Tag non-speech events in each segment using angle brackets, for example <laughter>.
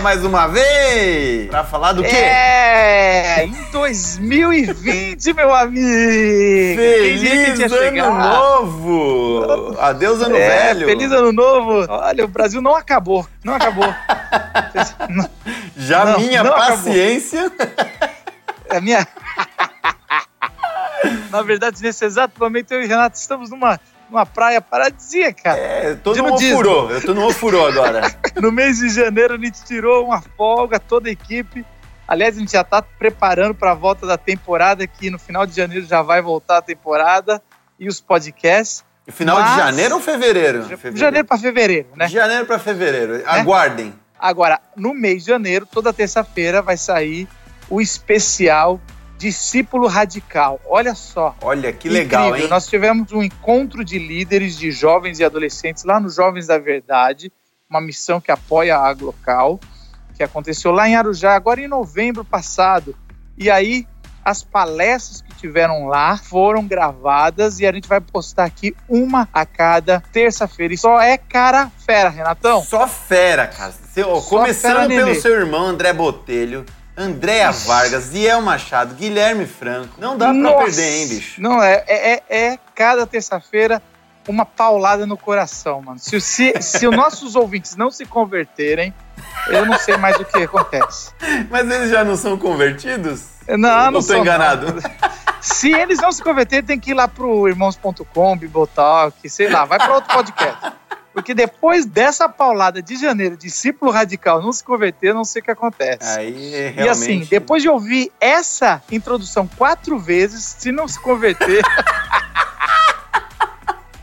Mais uma vez para falar do quê? É, em 2020, meu amigo. Feliz ano chegar? novo. Adeus ano é, velho. Feliz ano novo. Olha, o Brasil não acabou, não acabou. Já não, minha não paciência. A minha Na verdade, nesse exato momento eu e Renato estamos numa numa praia paradisíaca. É, eu tô no ofurô, eu tô no ofurô agora. No mês de janeiro a gente tirou uma folga, toda a equipe. Aliás, a gente já tá preparando para a volta da temporada, que no final de janeiro já vai voltar a temporada e os podcasts. Final Mas... de janeiro ou fevereiro? fevereiro. Janeiro para fevereiro, né? De janeiro para fevereiro. Aguardem. Agora, no mês de janeiro, toda terça-feira vai sair o especial Discípulo Radical. Olha só. Olha que legal, incrível. hein? Nós tivemos um encontro de líderes de jovens e adolescentes lá no Jovens da Verdade, uma missão que apoia a Aglocal, que aconteceu lá em Arujá, agora em novembro passado. E aí, as palestras que tiveram lá foram gravadas e a gente vai postar aqui uma a cada terça-feira. E só é cara fera, Renatão. Só fera, cara. Só Começando fera, pelo seu irmão André Botelho Andréa Vargas, Ziel Machado, Guilherme Franco. Não dá Nossa, pra perder, hein, bicho? Não, é, é, é, é cada terça-feira uma paulada no coração, mano. Se, se, se os nossos <laughs> ouvintes não se converterem, eu não sei mais o que acontece. Mas eles já não são convertidos? Não, não, não tô enganado. Não. Se eles não se converterem, tem que ir lá pro irmãos.com, Bibotalk, sei lá, vai para outro podcast. Porque depois dessa paulada de janeiro, discípulo radical não se converter, não sei o que acontece. Aí, realmente... E assim, depois de ouvir essa introdução quatro vezes, se não se converter. <laughs>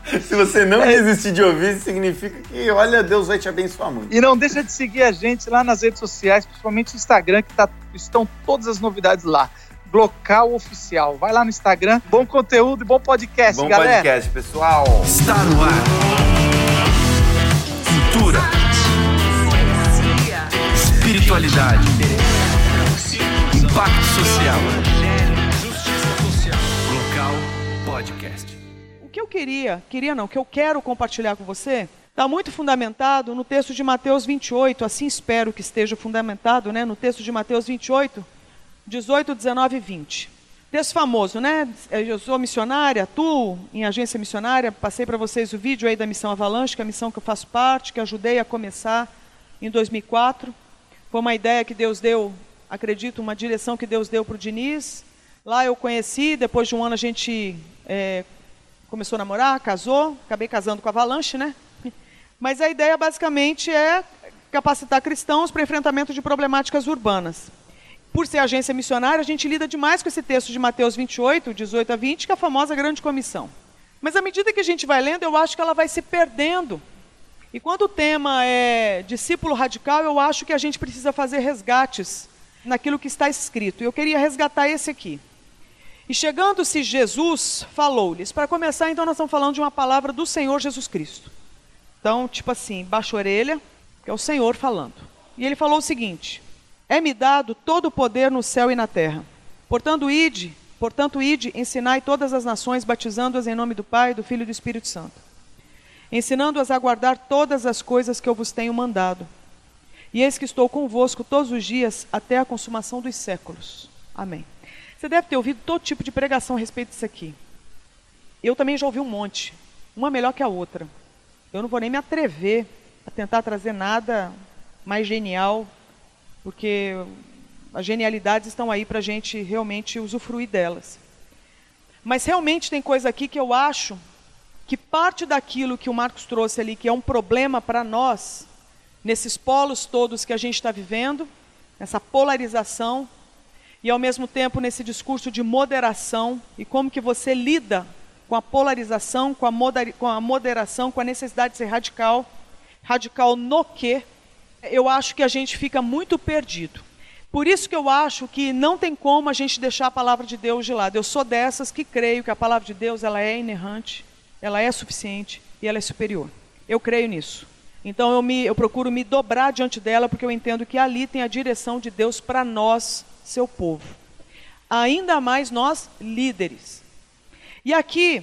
<laughs> Se você não desistir de ouvir, significa que, olha, Deus vai te abençoar muito. E não deixa de seguir a gente lá nas redes sociais, principalmente no Instagram, que tá, estão todas as novidades lá. Local Oficial. Vai lá no Instagram. Bom conteúdo e bom podcast, bom galera. Bom podcast, pessoal. Está no ar. Cultura. Espiritualidade. Impacto social. Eu queria, queria não, que eu quero compartilhar com você, está muito fundamentado no texto de Mateus 28, assim espero que esteja fundamentado, né, no texto de Mateus 28, 18, 19 e 20. Texto famoso, né? Eu sou missionária, atuo em agência missionária, passei para vocês o vídeo aí da missão Avalanche, que é a missão que eu faço parte, que ajudei a começar em 2004. Foi uma ideia que Deus deu, acredito, uma direção que Deus deu para o Diniz. Lá eu conheci, depois de um ano a gente é, começou a namorar, casou, acabei casando com a Avalanche, né? <laughs> Mas a ideia basicamente é capacitar cristãos para enfrentamento de problemáticas urbanas por ser agência missionária, a gente lida demais com esse texto de Mateus 28, 18 a 20, que é a famosa grande comissão. Mas à medida que a gente vai lendo, eu acho que ela vai se perdendo. E quando o tema é discípulo radical, eu acho que a gente precisa fazer resgates naquilo que está escrito. Eu queria resgatar esse aqui. E chegando-se Jesus, falou-lhes. Para começar, então, nós estamos falando de uma palavra do Senhor Jesus Cristo. Então, tipo assim, baixa a orelha, que é o Senhor falando. E ele falou o seguinte: é-me dado todo o poder no céu e na terra. Portanto, ide, portanto, ide, ensinai todas as nações, batizando-as em nome do Pai, do Filho e do Espírito Santo, ensinando-as a guardar todas as coisas que eu vos tenho mandado. E eis que estou convosco todos os dias até a consumação dos séculos. Amém. Você deve ter ouvido todo tipo de pregação a respeito disso aqui. Eu também já ouvi um monte, uma melhor que a outra. Eu não vou nem me atrever a tentar trazer nada mais genial porque as genialidades estão aí para a gente realmente usufruir delas. Mas realmente tem coisa aqui que eu acho que parte daquilo que o Marcos trouxe ali, que é um problema para nós, nesses polos todos que a gente está vivendo, essa polarização, e ao mesmo tempo nesse discurso de moderação, e como que você lida com a polarização, com a, com a moderação, com a necessidade de ser radical, radical no quê? eu acho que a gente fica muito perdido. Por isso que eu acho que não tem como a gente deixar a palavra de Deus de lado. Eu sou dessas que creio que a palavra de Deus ela é inerrante, ela é suficiente e ela é superior. Eu creio nisso. Então eu, me, eu procuro me dobrar diante dela porque eu entendo que ali tem a direção de Deus para nós, seu povo. Ainda mais nós, líderes. E aqui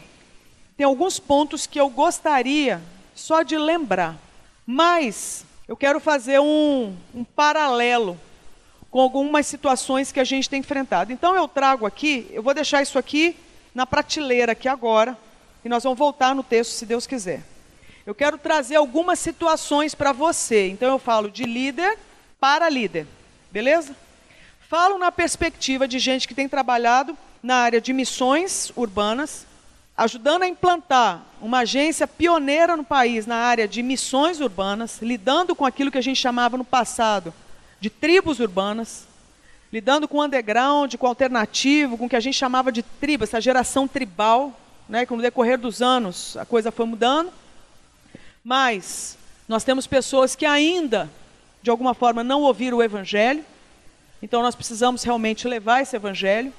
tem alguns pontos que eu gostaria só de lembrar. Mas eu quero fazer um, um paralelo com algumas situações que a gente tem enfrentado. Então eu trago aqui, eu vou deixar isso aqui na prateleira aqui agora, e nós vamos voltar no texto se Deus quiser. Eu quero trazer algumas situações para você. Então eu falo de líder para líder, beleza? Falo na perspectiva de gente que tem trabalhado na área de missões urbanas, ajudando a implantar uma agência pioneira no país na área de missões urbanas, lidando com aquilo que a gente chamava no passado de tribos urbanas, lidando com underground, com alternativo, com o que a gente chamava de tribo, essa geração tribal, né, que no decorrer dos anos a coisa foi mudando. Mas nós temos pessoas que ainda, de alguma forma, não ouviram o evangelho. Então nós precisamos realmente levar esse evangelho.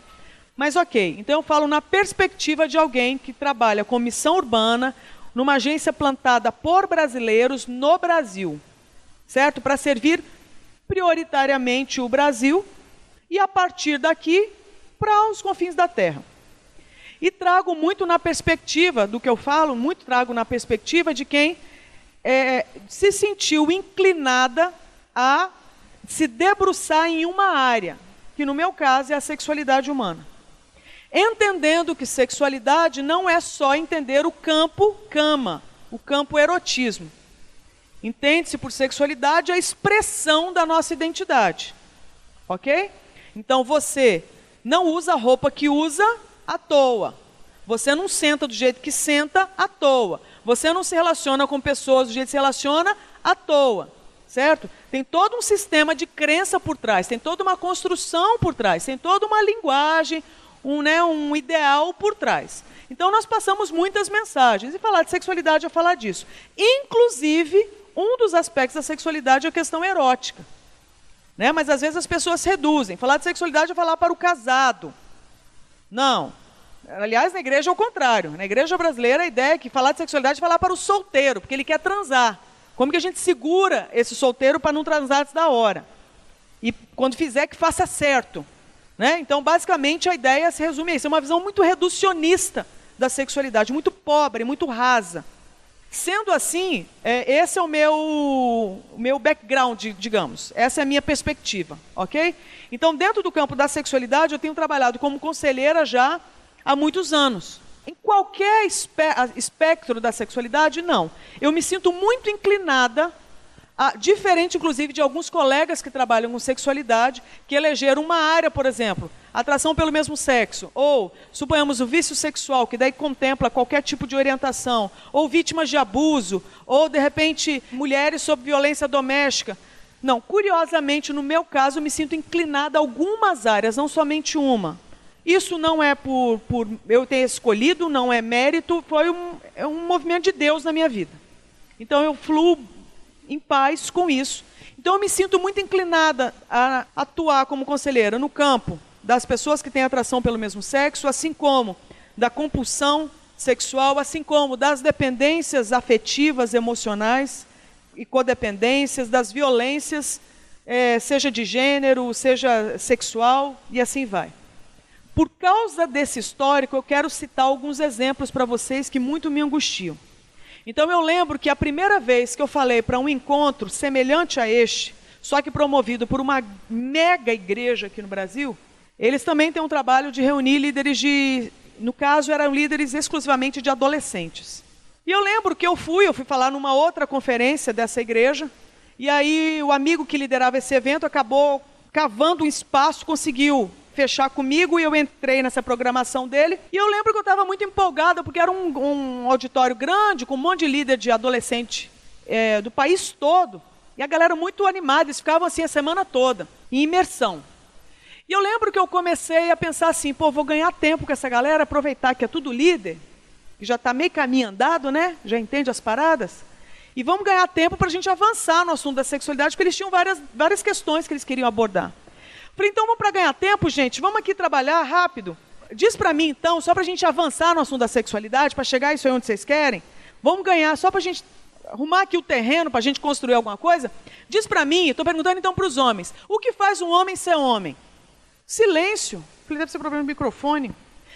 Mas ok, então eu falo na perspectiva de alguém que trabalha com missão urbana numa agência plantada por brasileiros no Brasil, certo? Para servir prioritariamente o Brasil e a partir daqui para os confins da terra. E trago muito na perspectiva do que eu falo, muito trago na perspectiva de quem é, se sentiu inclinada a se debruçar em uma área, que no meu caso é a sexualidade humana. Entendendo que sexualidade não é só entender o campo cama, o campo erotismo. Entende-se por sexualidade a expressão da nossa identidade. Ok? Então você não usa a roupa que usa à toa. Você não senta do jeito que senta à toa. Você não se relaciona com pessoas do jeito que se relaciona à toa. Certo? Tem todo um sistema de crença por trás, tem toda uma construção por trás, tem toda uma linguagem, um, né, um ideal por trás. Então nós passamos muitas mensagens. E falar de sexualidade é falar disso. Inclusive, um dos aspectos da sexualidade é a questão erótica. Né? Mas às vezes as pessoas reduzem. Falar de sexualidade é falar para o casado. Não. Aliás, na igreja é o contrário. Na igreja brasileira, a ideia é que falar de sexualidade é falar para o solteiro, porque ele quer transar. Como que a gente segura esse solteiro para não transar antes da hora? E quando fizer, que faça certo. Né? Então, basicamente, a ideia se resume a isso. É uma visão muito reducionista da sexualidade, muito pobre, muito rasa. Sendo assim, é, esse é o meu, meu background, digamos. Essa é a minha perspectiva, ok? Então, dentro do campo da sexualidade, eu tenho trabalhado como conselheira já há muitos anos. Em qualquer espe espectro da sexualidade, não. Eu me sinto muito inclinada ah, diferente, inclusive, de alguns colegas que trabalham com sexualidade, que elegeram uma área, por exemplo, atração pelo mesmo sexo, ou, suponhamos, o vício sexual, que daí contempla qualquer tipo de orientação, ou vítimas de abuso, ou, de repente, mulheres sob violência doméstica. Não, curiosamente, no meu caso, eu me sinto inclinada a algumas áreas, não somente uma. Isso não é por, por eu ter escolhido, não é mérito, foi um, é um movimento de Deus na minha vida. Então eu fluo em paz com isso. Então eu me sinto muito inclinada a atuar como conselheira no campo das pessoas que têm atração pelo mesmo sexo, assim como da compulsão sexual, assim como das dependências afetivas, emocionais e codependências, das violências, é, seja de gênero, seja sexual e assim vai. Por causa desse histórico, eu quero citar alguns exemplos para vocês que muito me angustiam. Então eu lembro que a primeira vez que eu falei para um encontro semelhante a este, só que promovido por uma mega igreja aqui no Brasil, eles também têm um trabalho de reunir líderes de, no caso eram líderes exclusivamente de adolescentes. E eu lembro que eu fui, eu fui falar numa outra conferência dessa igreja, e aí o amigo que liderava esse evento acabou cavando um espaço, conseguiu fechar comigo e eu entrei nessa programação dele. E eu lembro que eu estava muito empolgada, porque era um, um, auditório grande, com um monte de líder de adolescente é, do país todo. E a galera muito animada, eles ficavam assim a semana toda, em imersão. E eu lembro que eu comecei a pensar assim, pô, vou ganhar tempo com essa galera, aproveitar que é tudo líder, que já está meio caminho andado, né? Já entende as paradas. E vamos ganhar tempo para a gente avançar no assunto da sexualidade, porque eles tinham várias, várias questões que eles queriam abordar. Falei, então vamos para ganhar tempo, gente, vamos aqui trabalhar rápido. Diz para mim, então, só para a gente avançar no assunto da sexualidade, para chegar isso aí onde vocês querem, vamos ganhar, só para a gente arrumar aqui o terreno, para a gente construir alguma coisa. Diz para mim, estou perguntando então para os homens, o que faz um homem ser homem? Silêncio. Falei, deve ser problema do microfone.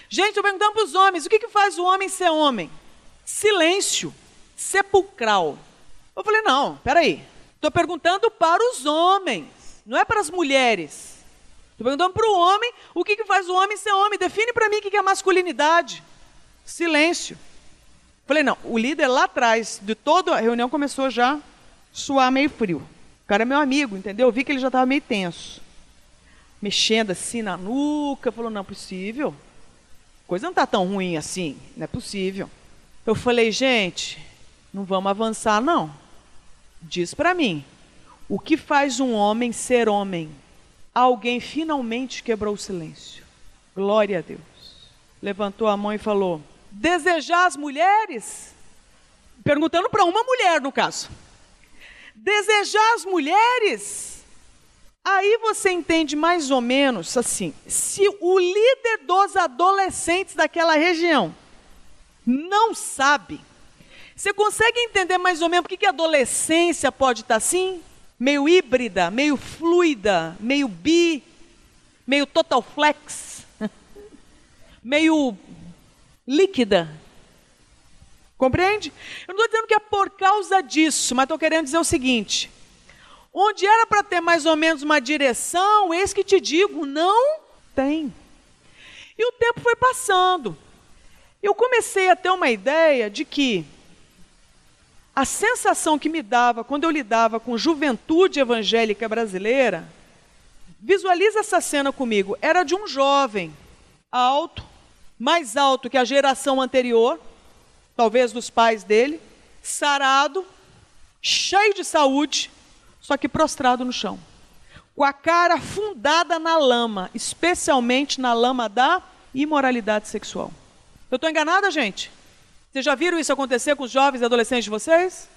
Gente, estou perguntando para os homens, o que, que faz o homem ser homem? Silêncio. Sepulcral. Eu falei, não, peraí. Estou perguntando para os homens, não é para as mulheres. Estou perguntando para o homem o que, que faz o homem ser homem. Define para mim o que, que é masculinidade. Silêncio. Falei, não, o líder lá atrás de toda a reunião começou já a suar meio frio. O cara é meu amigo, entendeu? Eu vi que ele já estava meio tenso. Mexendo assim na nuca. Falou, não é possível. Coisa não está tão ruim assim. Não é possível. Eu falei, gente, não vamos avançar, não. Diz para mim, o que faz um homem ser homem? Alguém finalmente quebrou o silêncio. Glória a Deus. Levantou a mão e falou: Desejar as mulheres? Perguntando para uma mulher, no caso. Desejar as mulheres? Aí você entende mais ou menos assim: se o líder dos adolescentes daquela região não sabe, você consegue entender mais ou menos por que a adolescência pode estar assim? Meio híbrida, meio fluida, meio bi, meio total flex, <laughs> meio líquida. Compreende? Eu não estou dizendo que é por causa disso, mas estou querendo dizer o seguinte: onde era para ter mais ou menos uma direção, eis que te digo, não tem. E o tempo foi passando. Eu comecei a ter uma ideia de que a sensação que me dava quando eu lidava com juventude evangélica brasileira, visualiza essa cena comigo, era de um jovem alto, mais alto que a geração anterior, talvez dos pais dele, sarado, cheio de saúde, só que prostrado no chão, com a cara afundada na lama, especialmente na lama da imoralidade sexual. Eu estou enganada, gente? Vocês já viram isso acontecer com os jovens e adolescentes de vocês?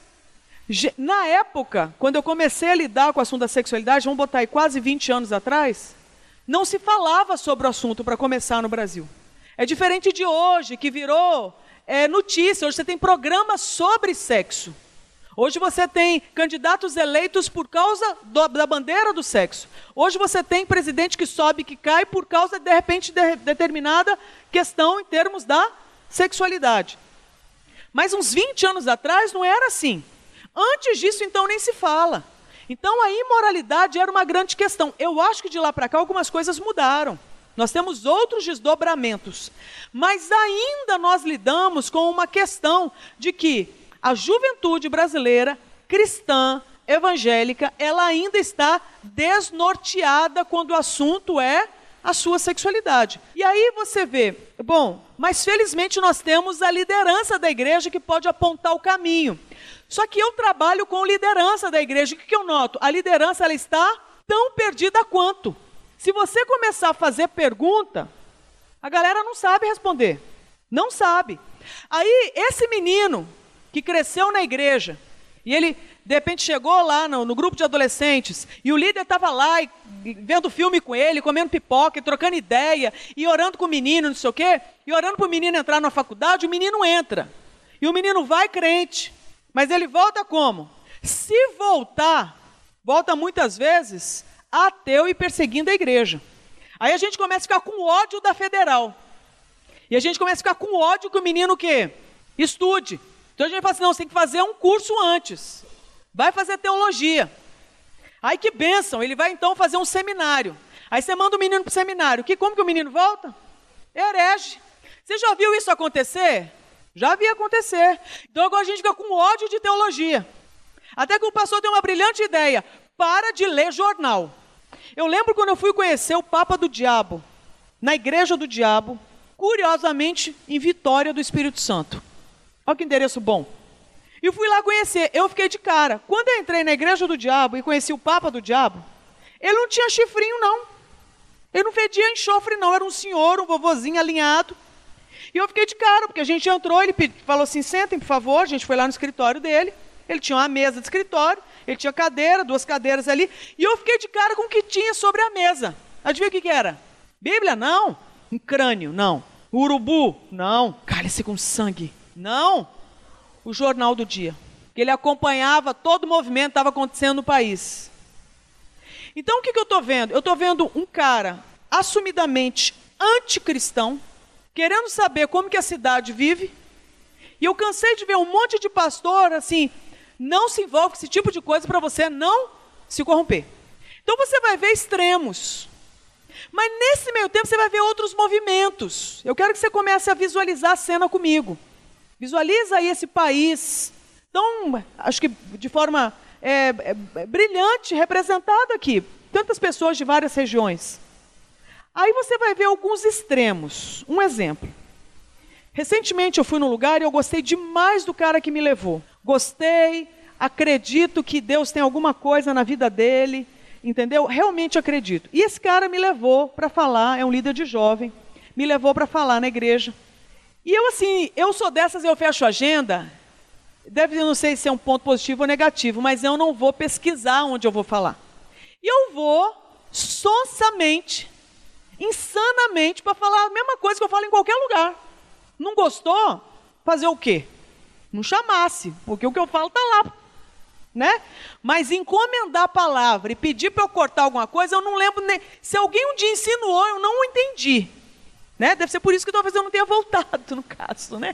Na época, quando eu comecei a lidar com o assunto da sexualidade, vamos botar aí quase 20 anos atrás, não se falava sobre o assunto para começar no Brasil. É diferente de hoje, que virou é, notícia. Hoje você tem programas sobre sexo. Hoje você tem candidatos eleitos por causa do, da bandeira do sexo. Hoje você tem presidente que sobe, que cai por causa, de repente, de determinada questão em termos da sexualidade. Mas uns 20 anos atrás não era assim. Antes disso, então, nem se fala. Então a imoralidade era uma grande questão. Eu acho que de lá para cá algumas coisas mudaram. Nós temos outros desdobramentos. Mas ainda nós lidamos com uma questão de que a juventude brasileira, cristã, evangélica, ela ainda está desnorteada quando o assunto é a sua sexualidade. E aí você vê, bom, mas felizmente nós temos a liderança da igreja que pode apontar o caminho. Só que eu trabalho com liderança da igreja. O que eu noto? A liderança ela está tão perdida quanto. Se você começar a fazer pergunta, a galera não sabe responder. Não sabe. Aí, esse menino que cresceu na igreja, e ele, de repente, chegou lá no, no grupo de adolescentes, e o líder estava lá, e, vendo filme com ele, comendo pipoca, trocando ideia, e orando com o menino, não sei o quê, e orando para o menino entrar na faculdade, o menino entra. E o menino vai crente, mas ele volta como? Se voltar, volta muitas vezes ateu e perseguindo a igreja. Aí a gente começa a ficar com ódio da federal. E a gente começa a ficar com ódio que o menino o quê? Estude. Então a gente fala assim, não, você tem que fazer um curso antes. Vai fazer teologia. Aí que benção, ele vai então fazer um seminário. Aí você manda o menino para o seminário. Que, como que o menino volta? Herege. Você já viu isso acontecer? Já vi acontecer. Então agora a gente fica com ódio de teologia. Até que o pastor tem uma brilhante ideia. Para de ler jornal. Eu lembro quando eu fui conhecer o Papa do Diabo, na Igreja do Diabo, curiosamente em Vitória do Espírito Santo. Olha que endereço bom. E fui lá conhecer. Eu fiquei de cara. Quando eu entrei na Igreja do Diabo e conheci o Papa do Diabo, ele não tinha chifrinho, não. Ele não fedia enxofre, não. Era um senhor, um vovozinho alinhado. E eu fiquei de cara, porque a gente entrou, ele falou assim: sentem, por favor. A gente foi lá no escritório dele. Ele tinha uma mesa de escritório. Ele tinha cadeira, duas cadeiras ali. E eu fiquei de cara com o que tinha sobre a mesa. Adivinha o que, que era? Bíblia? Não. Um crânio? Não. Urubu? Não. Cálice com sangue? Não. O jornal do dia. Que ele acompanhava todo o movimento que estava acontecendo no país. Então o que, que eu estou vendo? Eu estou vendo um cara assumidamente anticristão, querendo saber como que a cidade vive. E eu cansei de ver um monte de pastor assim, Não se envolve com esse tipo de coisa para você não se corromper. Então você vai ver extremos. Mas nesse meio tempo você vai ver outros movimentos. Eu quero que você comece a visualizar a cena comigo. Visualiza aí esse país tão, acho que de forma é, é, brilhante, representado aqui. Tantas pessoas de várias regiões. Aí você vai ver alguns extremos. Um exemplo. Recentemente eu fui num lugar e eu gostei demais do cara que me levou. Gostei, acredito que Deus tem alguma coisa na vida dele, entendeu? Realmente acredito. E esse cara me levou para falar, é um líder de jovem, me levou para falar na igreja. E eu assim, eu sou dessas, eu fecho a agenda. Deve, não sei se é um ponto positivo ou negativo, mas eu não vou pesquisar onde eu vou falar. E eu vou sonsamente, insanamente, para falar a mesma coisa que eu falo em qualquer lugar. Não gostou? Fazer o quê? Não chamasse, porque o que eu falo está lá. Né? Mas encomendar a palavra e pedir para eu cortar alguma coisa, eu não lembro nem. Se alguém um dia insinuou, eu não entendi. Né? Deve ser por isso que talvez eu não tenha voltado, no caso, né?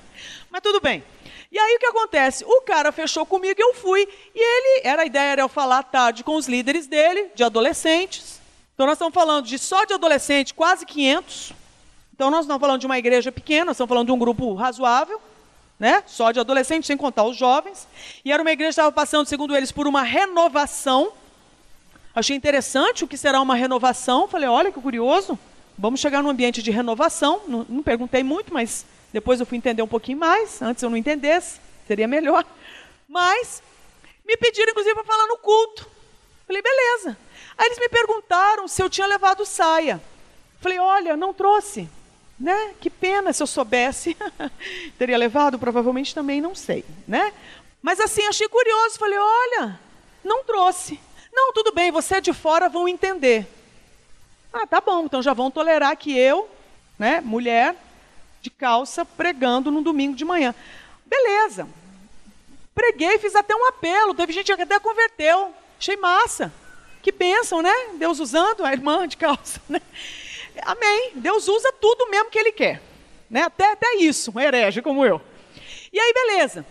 Mas tudo bem. E aí o que acontece? O cara fechou comigo, eu fui, e ele, era a ideia era eu falar à tarde com os líderes dele, de adolescentes. Então nós estamos falando de só de adolescente, quase 500. Então nós não estamos falando de uma igreja pequena, estamos falando de um grupo razoável, né? Só de adolescentes, sem contar os jovens. E era uma igreja que estava passando, segundo eles, por uma renovação. Achei interessante o que será uma renovação. Falei, olha que curioso. Vamos chegar num ambiente de renovação. Não, não perguntei muito, mas depois eu fui entender um pouquinho mais. Antes eu não entendesse, seria melhor. Mas me pediram, inclusive, para falar no culto. Falei, beleza. Aí eles me perguntaram se eu tinha levado saia. Falei, olha, não trouxe. Né? Que pena, se eu soubesse, <laughs> teria levado, provavelmente também não sei, né? Mas assim, achei curioso, falei, olha, não trouxe. Não, tudo bem, você de fora, vão entender. Ah, tá bom, então já vão tolerar que eu, né, mulher, de calça, pregando no domingo de manhã. Beleza. Preguei, fiz até um apelo, teve gente que até converteu. Achei massa. Que bênção, né? Deus usando a irmã de calça, né? Amém. Deus usa tudo mesmo que Ele quer. Né? Até, até isso, um herege como eu. E aí, beleza.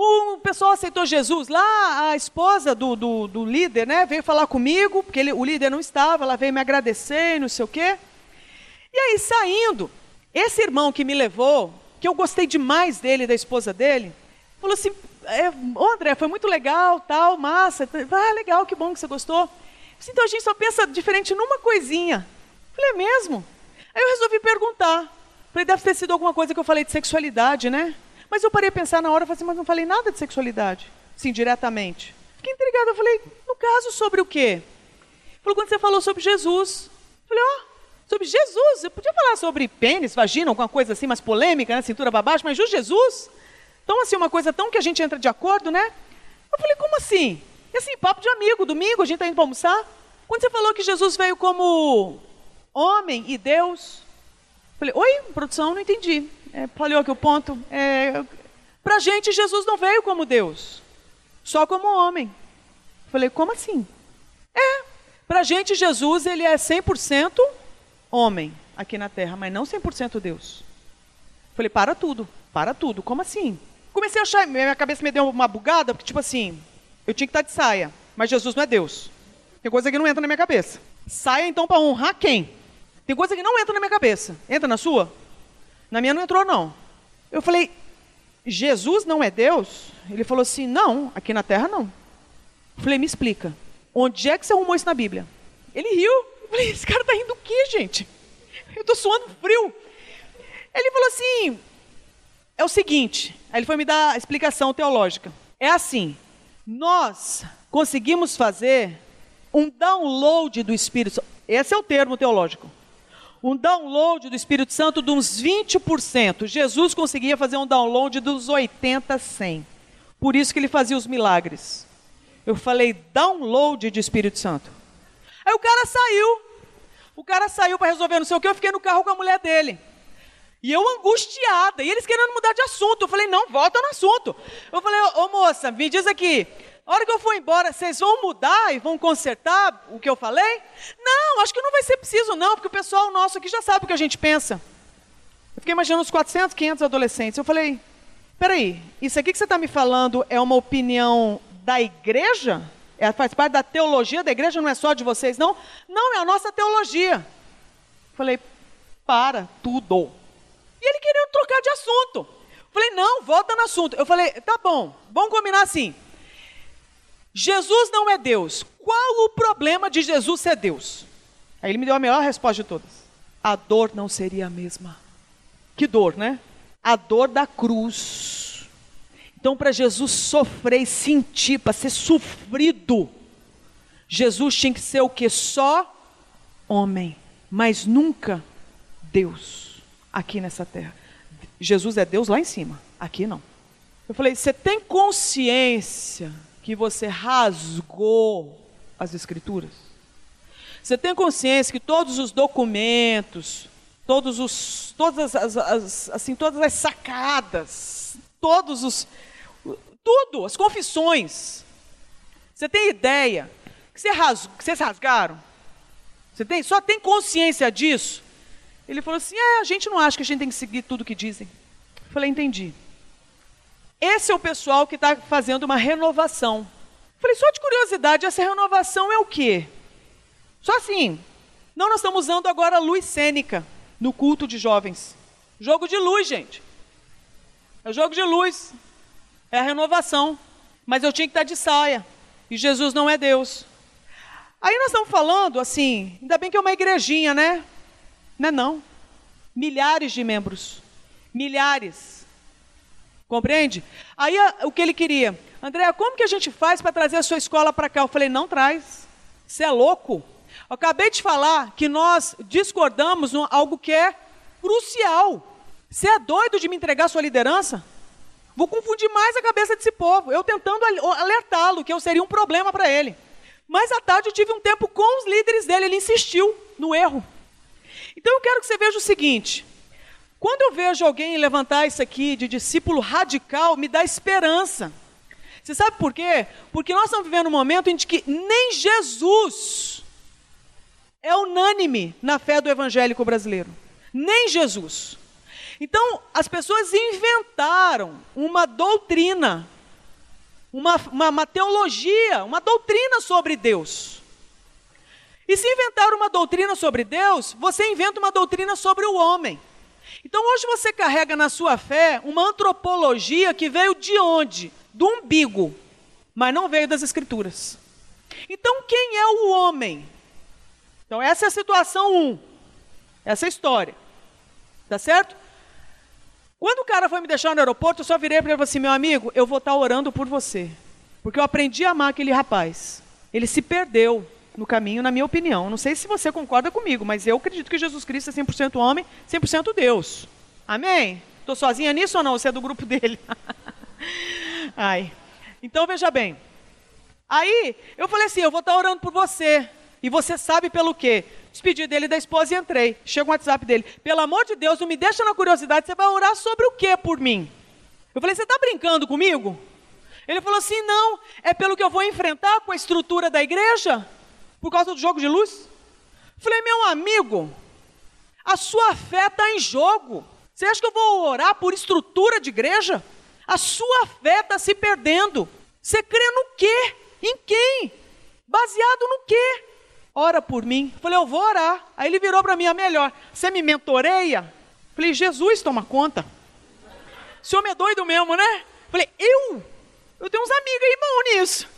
O pessoal aceitou Jesus lá, a esposa do, do, do líder, né, veio falar comigo, porque ele, o líder não estava, ela veio me agradecer e não sei o quê. E aí, saindo, esse irmão que me levou, que eu gostei demais dele, da esposa dele, falou assim: é, André, foi muito legal, tal, massa. Ah, legal, que bom que você gostou. Então a gente só pensa diferente numa coisinha. Falei, é mesmo? Aí eu resolvi perguntar. Falei, deve ter sido alguma coisa que eu falei de sexualidade, né? Mas eu parei a pensar na hora e falei assim, mas não falei nada de sexualidade. Sim, diretamente. Fiquei intrigada. Eu falei, no caso, sobre o quê? Falou, quando você falou sobre Jesus. Eu falei, ó, oh, sobre Jesus. Eu podia falar sobre pênis, vagina, alguma coisa assim, mais polêmica, né? Cintura para baixo, mas justo Jesus? Então, assim, uma coisa tão que a gente entra de acordo, né? Eu falei, como assim? E assim, papo de amigo, domingo, a gente está indo para almoçar. Quando você falou que Jesus veio como homem e Deus. Falei, oi, produção, não entendi. É, falhou aqui o ponto. É, Para a gente, Jesus não veio como Deus, só como homem. Falei, como assim? É, para a gente, Jesus ele é 100% homem aqui na terra, mas não 100% Deus. Falei, para tudo, para tudo, como assim? Comecei a achar, minha cabeça me deu uma bugada, porque tipo assim, eu tinha que estar de saia, mas Jesus não é Deus. Tem coisa que não entra na minha cabeça. Saia então para honrar quem? Tem coisa que não entra na minha cabeça. Entra na sua? Na minha não entrou, não. Eu falei, Jesus não é Deus? Ele falou assim, não, aqui na terra não. Eu falei, me explica. Onde é que você arrumou isso na Bíblia? Ele riu. Eu falei, esse cara tá rindo do quê, gente? Eu tô suando frio. Ele falou assim, é o seguinte. Aí ele foi me dar a explicação teológica. É assim, nós conseguimos fazer um download do Espírito. Esse é o termo teológico um download do Espírito Santo de uns 20%. Jesus conseguia fazer um download dos 80, 100. Por isso que ele fazia os milagres. Eu falei download de Espírito Santo. Aí o cara saiu. O cara saiu para resolver não sei o que, eu fiquei no carro com a mulher dele. E eu angustiada, e eles querendo mudar de assunto. Eu falei, não, volta no assunto. Eu falei, ô moça, me diz aqui, a hora que eu for embora, vocês vão mudar e vão consertar o que eu falei? Não, acho que não vai ser preciso não, porque o pessoal nosso aqui já sabe o que a gente pensa. Eu fiquei imaginando uns 400, 500 adolescentes. Eu falei, peraí, isso aqui que você está me falando é uma opinião da igreja? É, faz parte da teologia da igreja, não é só de vocês, não? Não, é a nossa teologia. Falei, para tudo. E ele queria trocar de assunto. Falei, não, volta no assunto. Eu falei, tá bom, vamos combinar assim. Jesus não é Deus. Qual o problema de Jesus ser Deus? Aí ele me deu a melhor resposta de todas. A dor não seria a mesma. Que dor, né? A dor da cruz. Então, para Jesus sofrer e sentir, para ser sofrido, Jesus tinha que ser o que? Só homem, mas nunca Deus aqui nessa terra. Jesus é Deus lá em cima, aqui não. Eu falei: você tem consciência que você rasgou as Escrituras? Você tem consciência que todos os documentos, todos os, todas as, as, assim, todas as sacadas, todos os, tudo, as confissões. Você tem ideia que, você rasg, que vocês rasgaram? Você tem, só tem consciência disso? Ele falou assim: é, a gente não acha que a gente tem que seguir tudo que dizem. Eu falei, entendi. Esse é o pessoal que está fazendo uma renovação. Falei, só de curiosidade, essa renovação é o quê? Só assim. Não, nós estamos usando agora luz cênica no culto de jovens. Jogo de luz, gente. É jogo de luz. É a renovação. Mas eu tinha que estar de saia. E Jesus não é Deus. Aí nós estamos falando assim, ainda bem que é uma igrejinha, né? Não é não. Milhares de membros. Milhares. Compreende? Aí o que ele queria? André, como que a gente faz para trazer a sua escola para cá? Eu falei, não traz. Você é louco? Eu acabei de falar que nós discordamos em algo que é crucial. Você é doido de me entregar a sua liderança? Vou confundir mais a cabeça desse povo. Eu tentando alertá-lo que eu seria um problema para ele. Mas à tarde eu tive um tempo com os líderes dele, ele insistiu no erro. Então eu quero que você veja o seguinte: quando eu vejo alguém levantar isso aqui de discípulo radical, me dá esperança. Você sabe por quê? Porque nós estamos vivendo um momento em que nem Jesus é unânime na fé do evangélico brasileiro. Nem Jesus. Então, as pessoas inventaram uma doutrina, uma, uma, uma, teologia, uma doutrina sobre Deus. E se inventar uma doutrina sobre Deus, você inventa uma doutrina sobre o homem. Então, hoje você carrega na sua fé uma antropologia que veio de onde? Do umbigo, mas não veio das Escrituras. Então, quem é o homem? Então, essa é a situação 1. Um. Essa é a história. Tá certo? Quando o cara foi me deixar no aeroporto, eu só virei para ele e falei assim: meu amigo, eu vou estar tá orando por você. Porque eu aprendi a amar aquele rapaz. Ele se perdeu no caminho, na minha opinião. Não sei se você concorda comigo, mas eu acredito que Jesus Cristo é 100% homem, 100% Deus. Amém? Estou sozinha nisso ou não? Você é do grupo <laughs> dele? Ai. Então veja bem. Aí eu falei assim: eu vou estar tá orando por você. E você sabe pelo quê? Despedi dele da esposa e entrei. Chega o WhatsApp dele. Pelo amor de Deus, não me deixa na curiosidade, você vai orar sobre o quê por mim? Eu falei, você está brincando comigo? Ele falou assim: não, é pelo que eu vou enfrentar com a estrutura da igreja? Por causa do jogo de luz? Falei, meu amigo, a sua fé está em jogo. Você acha que eu vou orar por estrutura de igreja? A sua fé está se perdendo. Você crê no quê? Em quem? Baseado no quê? ora por mim. Falei, eu vou orar. Aí ele virou para mim, a melhor, você me mentoreia? Falei, Jesus toma conta. O senhor é doido mesmo, né? Falei, eu? Eu tenho uns amigos aí bom nisso,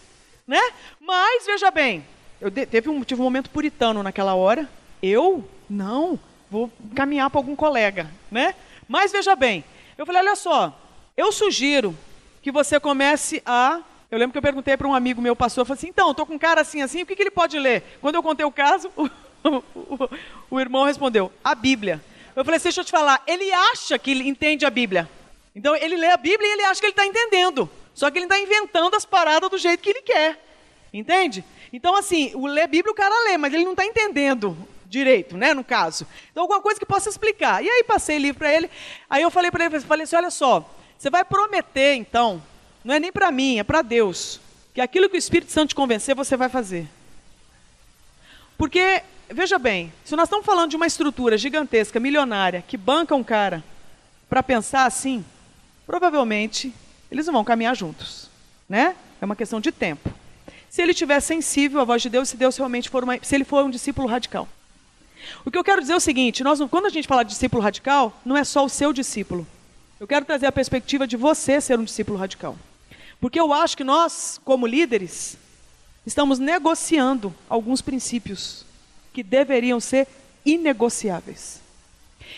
né? Mas, veja bem, eu de, teve um, tive um momento puritano naquela hora. Eu? Não, vou caminhar para algum colega, né? Mas, veja bem, eu falei, olha só, eu sugiro que você comece a eu lembro que eu perguntei para um amigo meu, pastor, falei assim, então, estou com um cara assim, assim, o que, que ele pode ler? Quando eu contei o caso, <laughs> o, o, o, irmão respondeu, a Bíblia. Eu falei, deixa eu te falar, ele acha que ele entende a Bíblia. Então, ele lê a Bíblia e ele acha que ele está entendendo. Só que ele está inventando as paradas do jeito que ele quer. Entende? Então, assim, o ler Bíblia o cara lê, mas ele não está entendendo direito, né, no caso. Então, alguma coisa que possa explicar. E aí, passei livro para ele. Aí eu falei para ele, falei assim, olha só, você vai prometer, então, não é nem para mim, é para Deus. Que aquilo que o Espírito Santo te convencer, você vai fazer. Porque, veja bem, se nós estamos falando de uma estrutura gigantesca, milionária, que banca um cara para pensar assim, provavelmente eles não vão caminhar juntos, né? é uma questão de tempo. Se ele estiver sensível à voz de Deus, se Deus realmente for uma, se ele for um discípulo radical. O que eu quero dizer é o seguinte: nós, quando a gente fala de discípulo radical, não é só o seu discípulo. Eu quero trazer a perspectiva de você ser um discípulo radical. Porque eu acho que nós, como líderes, estamos negociando alguns princípios que deveriam ser inegociáveis.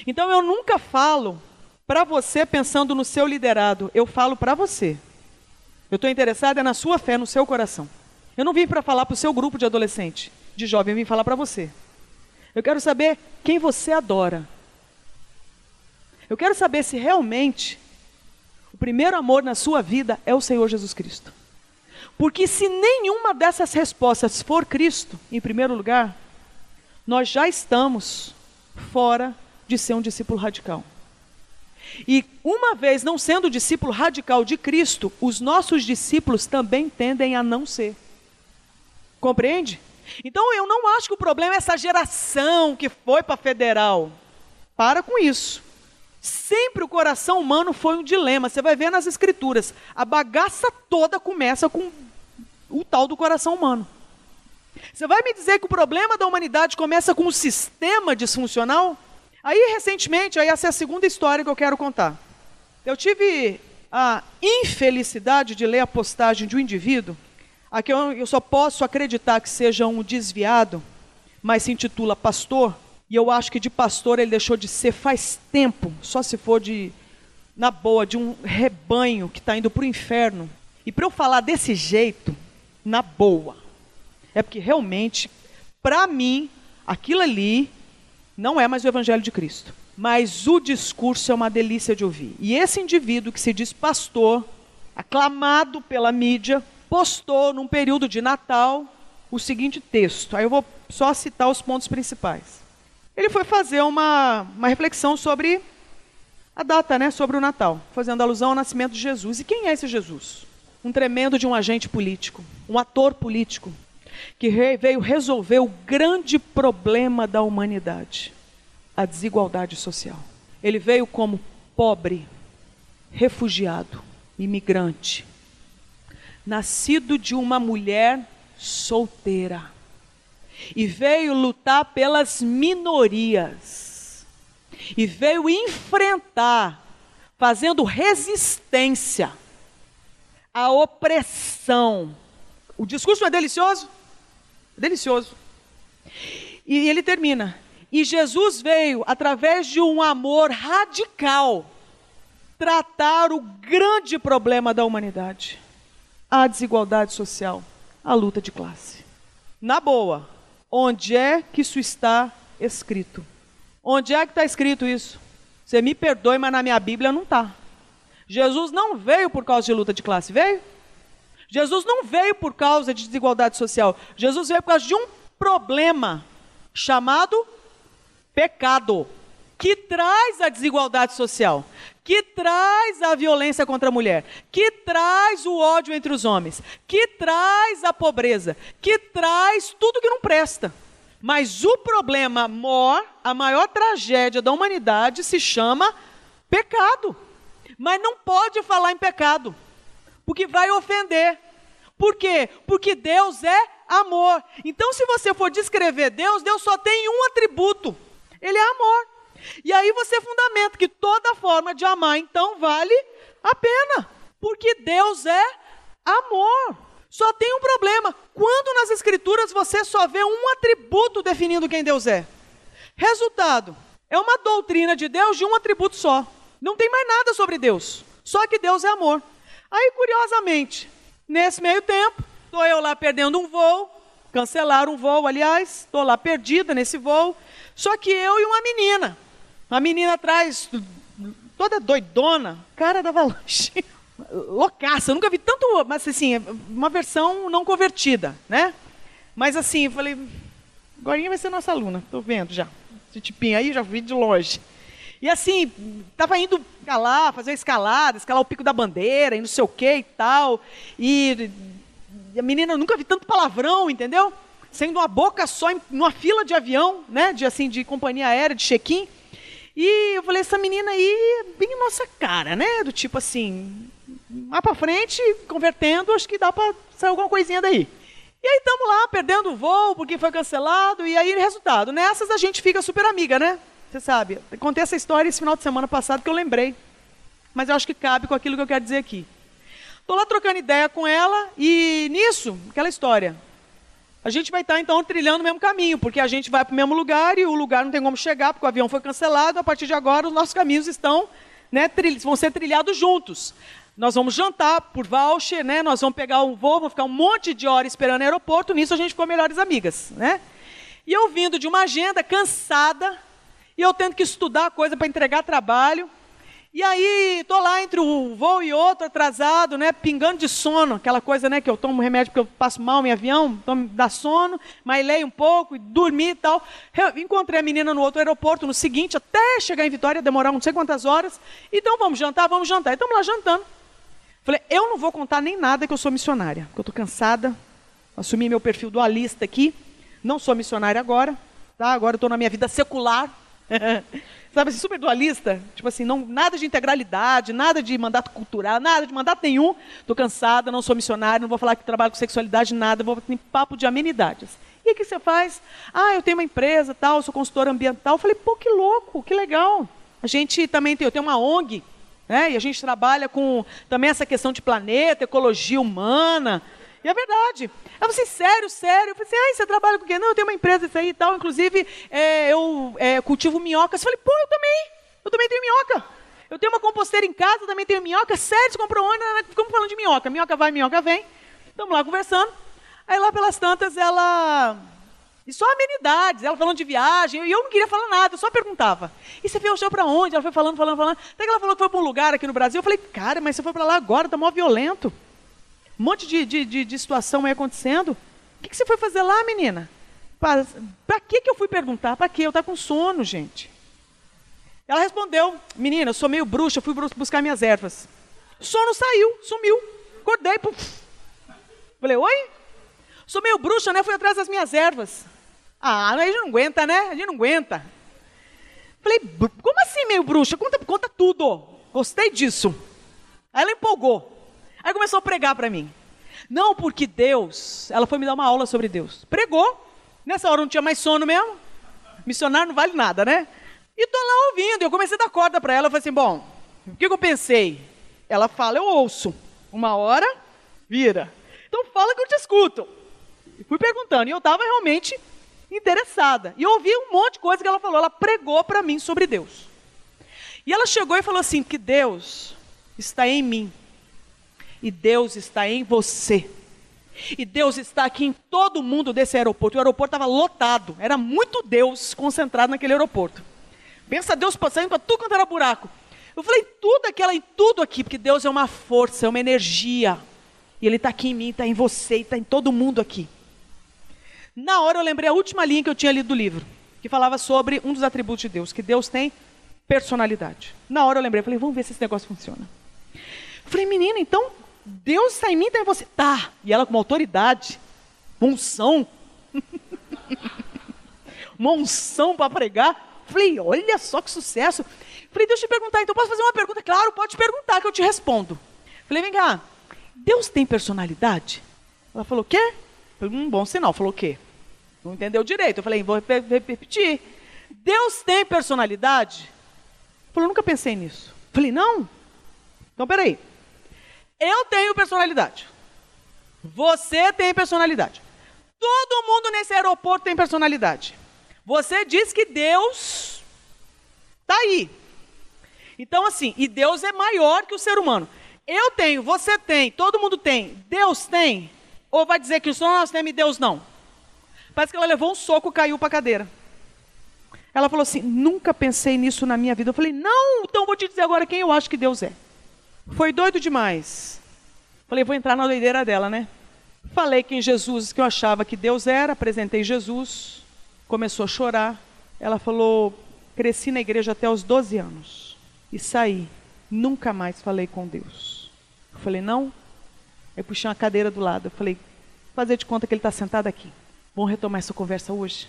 Então eu nunca falo para você pensando no seu liderado, eu falo para você. Eu estou interessado é na sua fé, no seu coração. Eu não vim para falar para o seu grupo de adolescente, de jovem, eu vim falar para você. Eu quero saber quem você adora. Eu quero saber se realmente o primeiro amor na sua vida é o Senhor Jesus Cristo. Porque se nenhuma dessas respostas for Cristo, em primeiro lugar, nós já estamos fora de ser um discípulo radical. E uma vez não sendo discípulo radical de Cristo, os nossos discípulos também tendem a não ser. Compreende? Então eu não acho que o problema é essa geração que foi para federal. Para com isso. Sempre o coração humano foi um dilema. Você vai ver nas escrituras. A bagaça toda começa com o tal do coração humano. Você vai me dizer que o problema da humanidade começa com um sistema disfuncional? Aí, recentemente, aí essa é a segunda história que eu quero contar. Eu tive a infelicidade de ler a postagem de um indivíduo Aqui eu, eu só posso acreditar que seja um desviado, mas se intitula pastor, e eu acho que de pastor ele deixou de ser faz tempo, só se for de, na boa, de um rebanho que está indo para o inferno. E para eu falar desse jeito, na boa, é porque realmente, para mim, aquilo ali não é mais o Evangelho de Cristo. Mas o discurso é uma delícia de ouvir. E esse indivíduo que se diz pastor, aclamado pela mídia, postou num período de Natal o seguinte texto. Aí eu vou só citar os pontos principais. Ele foi fazer uma, uma reflexão sobre a data, né, sobre o Natal, fazendo alusão ao nascimento de Jesus. E quem é esse Jesus? Um tremendo de um agente político, um ator político, que veio resolver o grande problema da humanidade, a desigualdade social. Ele veio como pobre, refugiado, imigrante, nascido de uma mulher solteira. E veio lutar pelas minorias. E veio enfrentar, fazendo resistência à opressão. O discurso é delicioso? Delicioso. E ele termina. E Jesus veio, através de um amor radical, tratar o grande problema da humanidade a desigualdade social, a luta de classe. Na boa, onde é que isso está escrito? Onde é que está escrito isso? Você me perdoe, mas na minha Bíblia não está. Jesus não veio por causa de luta de classe, veio? Jesus não veio por causa de desigualdade social. Jesus veio por causa de um problema chamado pecado, que traz a desigualdade social que traz a violência contra a mulher, que traz o ódio entre os homens, que traz a pobreza, que traz tudo que não presta. Mas o problema maior, a maior tragédia da humanidade se chama pecado. Mas não pode falar em pecado, porque vai ofender. Por quê? Porque Deus é amor. Então, se você for descrever Deus, Deus só tem um atributo: Ele é amor. E aí você fundamenta que toda forma de amar então vale a pena, porque Deus é amor. Só tem um problema: quando nas Escrituras você só vê um atributo definindo quem Deus é. Resultado: é uma doutrina de Deus de um atributo só. Não tem mais nada sobre Deus, só que Deus é amor. Aí, curiosamente, nesse meio tempo, estou eu lá perdendo um voo, cancelaram um voo, aliás, estou lá perdida nesse voo, só que eu e uma menina. A menina atrás, toda doidona, cara da avalanche. <laughs> Loucaça, eu nunca vi tanto, mas assim, uma versão não convertida, né? Mas assim, eu falei, agora vai ser nossa aluna, tô vendo já. Esse tipinho aí, já vi de longe. E assim, tava indo escalar, fazer uma escalada, escalar o pico da bandeira, e não sei o que e tal. E, a menina, nunca vi tanto palavrão, entendeu? Sendo uma boca só em uma fila de avião, né? De assim, de companhia aérea, de check-in. E eu falei, essa menina aí é bem nossa cara, né? Do tipo assim, mais para frente, convertendo, acho que dá para sair alguma coisinha daí. E aí estamos lá, perdendo o voo, porque foi cancelado, e aí, resultado, nessas a gente fica super amiga, né? Você sabe, contei essa história esse final de semana passado que eu lembrei. Mas eu acho que cabe com aquilo que eu quero dizer aqui. Estou lá trocando ideia com ela, e nisso, aquela história. A gente vai estar, então, trilhando o mesmo caminho, porque a gente vai para o mesmo lugar e o lugar não tem como chegar, porque o avião foi cancelado. A partir de agora, os nossos caminhos estão, né, vão ser trilhados juntos. Nós vamos jantar por voucher, né? Nós vamos pegar um voo, vamos ficar um monte de horas esperando no aeroporto. Nisso a gente ficou melhores amigas, né? E eu vindo de uma agenda cansada, e eu tendo que estudar coisa para entregar trabalho. E aí, tô lá entre um voo e outro, atrasado, né? Pingando de sono, aquela coisa, né? Que eu tomo remédio porque eu passo mal em avião, então me dá sono, mas leio um pouco, dormi e tal. Eu encontrei a menina no outro aeroporto, no seguinte, até chegar em Vitória, demorar não sei quantas horas. Então vamos jantar, vamos jantar. E estamos lá jantando. Falei, eu não vou contar nem nada que eu sou missionária, porque eu estou cansada, assumi meu perfil dualista aqui, não sou missionária agora, tá? Agora estou na minha vida secular, <laughs> sabe assim, super dualista, tipo assim, não, nada de integralidade, nada de mandato cultural, nada de mandato nenhum, estou cansada, não sou missionária, não vou falar que trabalho com sexualidade, nada, vou ter papo de amenidades. E o que você faz? Ah, eu tenho uma empresa, tal, sou consultora ambiental. Eu falei, pô, que louco, que legal. A gente também tem, eu tenho uma ONG, né? E a gente trabalha com também essa questão de planeta, ecologia humana. E é verdade. Eu falei assim, sério, sério. Eu falei assim, ah, você trabalha com o quê? Não, eu tenho uma empresa isso aí e tal. Inclusive, é, eu é, cultivo minhocas. Eu falei, pô, eu também. Eu também tenho minhoca. Eu tenho uma composteira em casa, também tenho minhoca. Sério, você comprou onde? Ficamos falando de minhoca. Minhoca vai, minhoca vem. Estamos lá conversando. Aí lá pelas tantas, ela e só amenidades, ela falando de viagem, e eu não queria falar nada, eu só perguntava. E você viajou para onde? Ela foi falando, falando, falando. Até que ela falou que foi para um lugar aqui no Brasil. Eu falei, cara, mas você foi para lá agora, tá mó violento. Um monte de, de, de, de situação aí acontecendo. O que, que você foi fazer lá, menina? Para, que, que eu fui perguntar? Para quê? Eu estava com sono, gente. Ela respondeu, menina, eu sou meio bruxa, fui buscar minhas ervas. O sono saiu, sumiu. Acordei, puf. Falei, oi? Sou meio bruxa, né? Fui atrás das minhas ervas. Ah, a gente não aguenta, né? A gente não aguenta. Falei, como assim meio bruxa? Conta, conta tudo. Gostei disso. Aí ela empolgou. Aí começou a pregar para mim. Não, porque Deus, ela foi me dar uma aula sobre Deus. Pregou. Nessa hora não tinha mais sono mesmo. Missionário não vale nada, né? E tô lá ouvindo. Eu comecei a dar corda para ela. Eu falei assim: bom, o que, que eu pensei? Ela fala, eu ouço. Uma hora, vira. Então fala que eu te escuto. E fui perguntando. E eu estava realmente interessada. E eu ouvi um monte de coisa que ela falou. Ela pregou para mim sobre Deus. E ela chegou e falou assim: que Deus está em mim. E Deus está em você. E Deus está aqui em todo mundo desse aeroporto. O aeroporto estava lotado. Era muito Deus concentrado naquele aeroporto. Pensa Deus passando para tudo quanto era buraco. Eu falei, tudo aquela em tudo aqui, porque Deus é uma força, é uma energia. E Ele está aqui em mim, está em você, está em todo mundo aqui. Na hora eu lembrei a última linha que eu tinha lido do livro, que falava sobre um dos atributos de Deus, que Deus tem personalidade. Na hora eu lembrei, falei, vamos ver se esse negócio funciona. falei, menina, então Deus está em mim, está em você. Tá. E ela com uma autoridade, uma unção. <laughs> uma unção para pregar. Falei, olha só que sucesso. Falei, deixa eu te perguntar, então posso fazer uma pergunta? Claro, pode perguntar que eu te respondo. Falei, vem cá, Deus tem personalidade? Ela falou, o quê? Um bom sinal. Falou o quê? Não entendeu direito. Eu falei, vou repetir. Deus tem personalidade? Falou, nunca pensei nisso. Falei, não? Então, peraí. Eu tenho personalidade. Você tem personalidade. Todo mundo nesse aeroporto tem personalidade. Você diz que Deus está aí. Então, assim, e Deus é maior que o ser humano. Eu tenho, você tem, todo mundo tem, Deus tem. Ou vai dizer que só nós temos e Deus não? Parece que ela levou um soco e caiu para a cadeira. Ela falou assim: nunca pensei nisso na minha vida. Eu falei: não, então vou te dizer agora quem eu acho que Deus é. Foi doido demais. Falei: vou entrar na doideira dela, né? Falei que em Jesus que eu achava que Deus era, apresentei Jesus. Começou a chorar. Ela falou: cresci na igreja até os 12 anos e saí. Nunca mais falei com Deus. Eu falei: não, Aí puxei uma cadeira do lado. Eu falei, fazer de conta que ele está sentado aqui. Vamos retomar essa conversa hoje?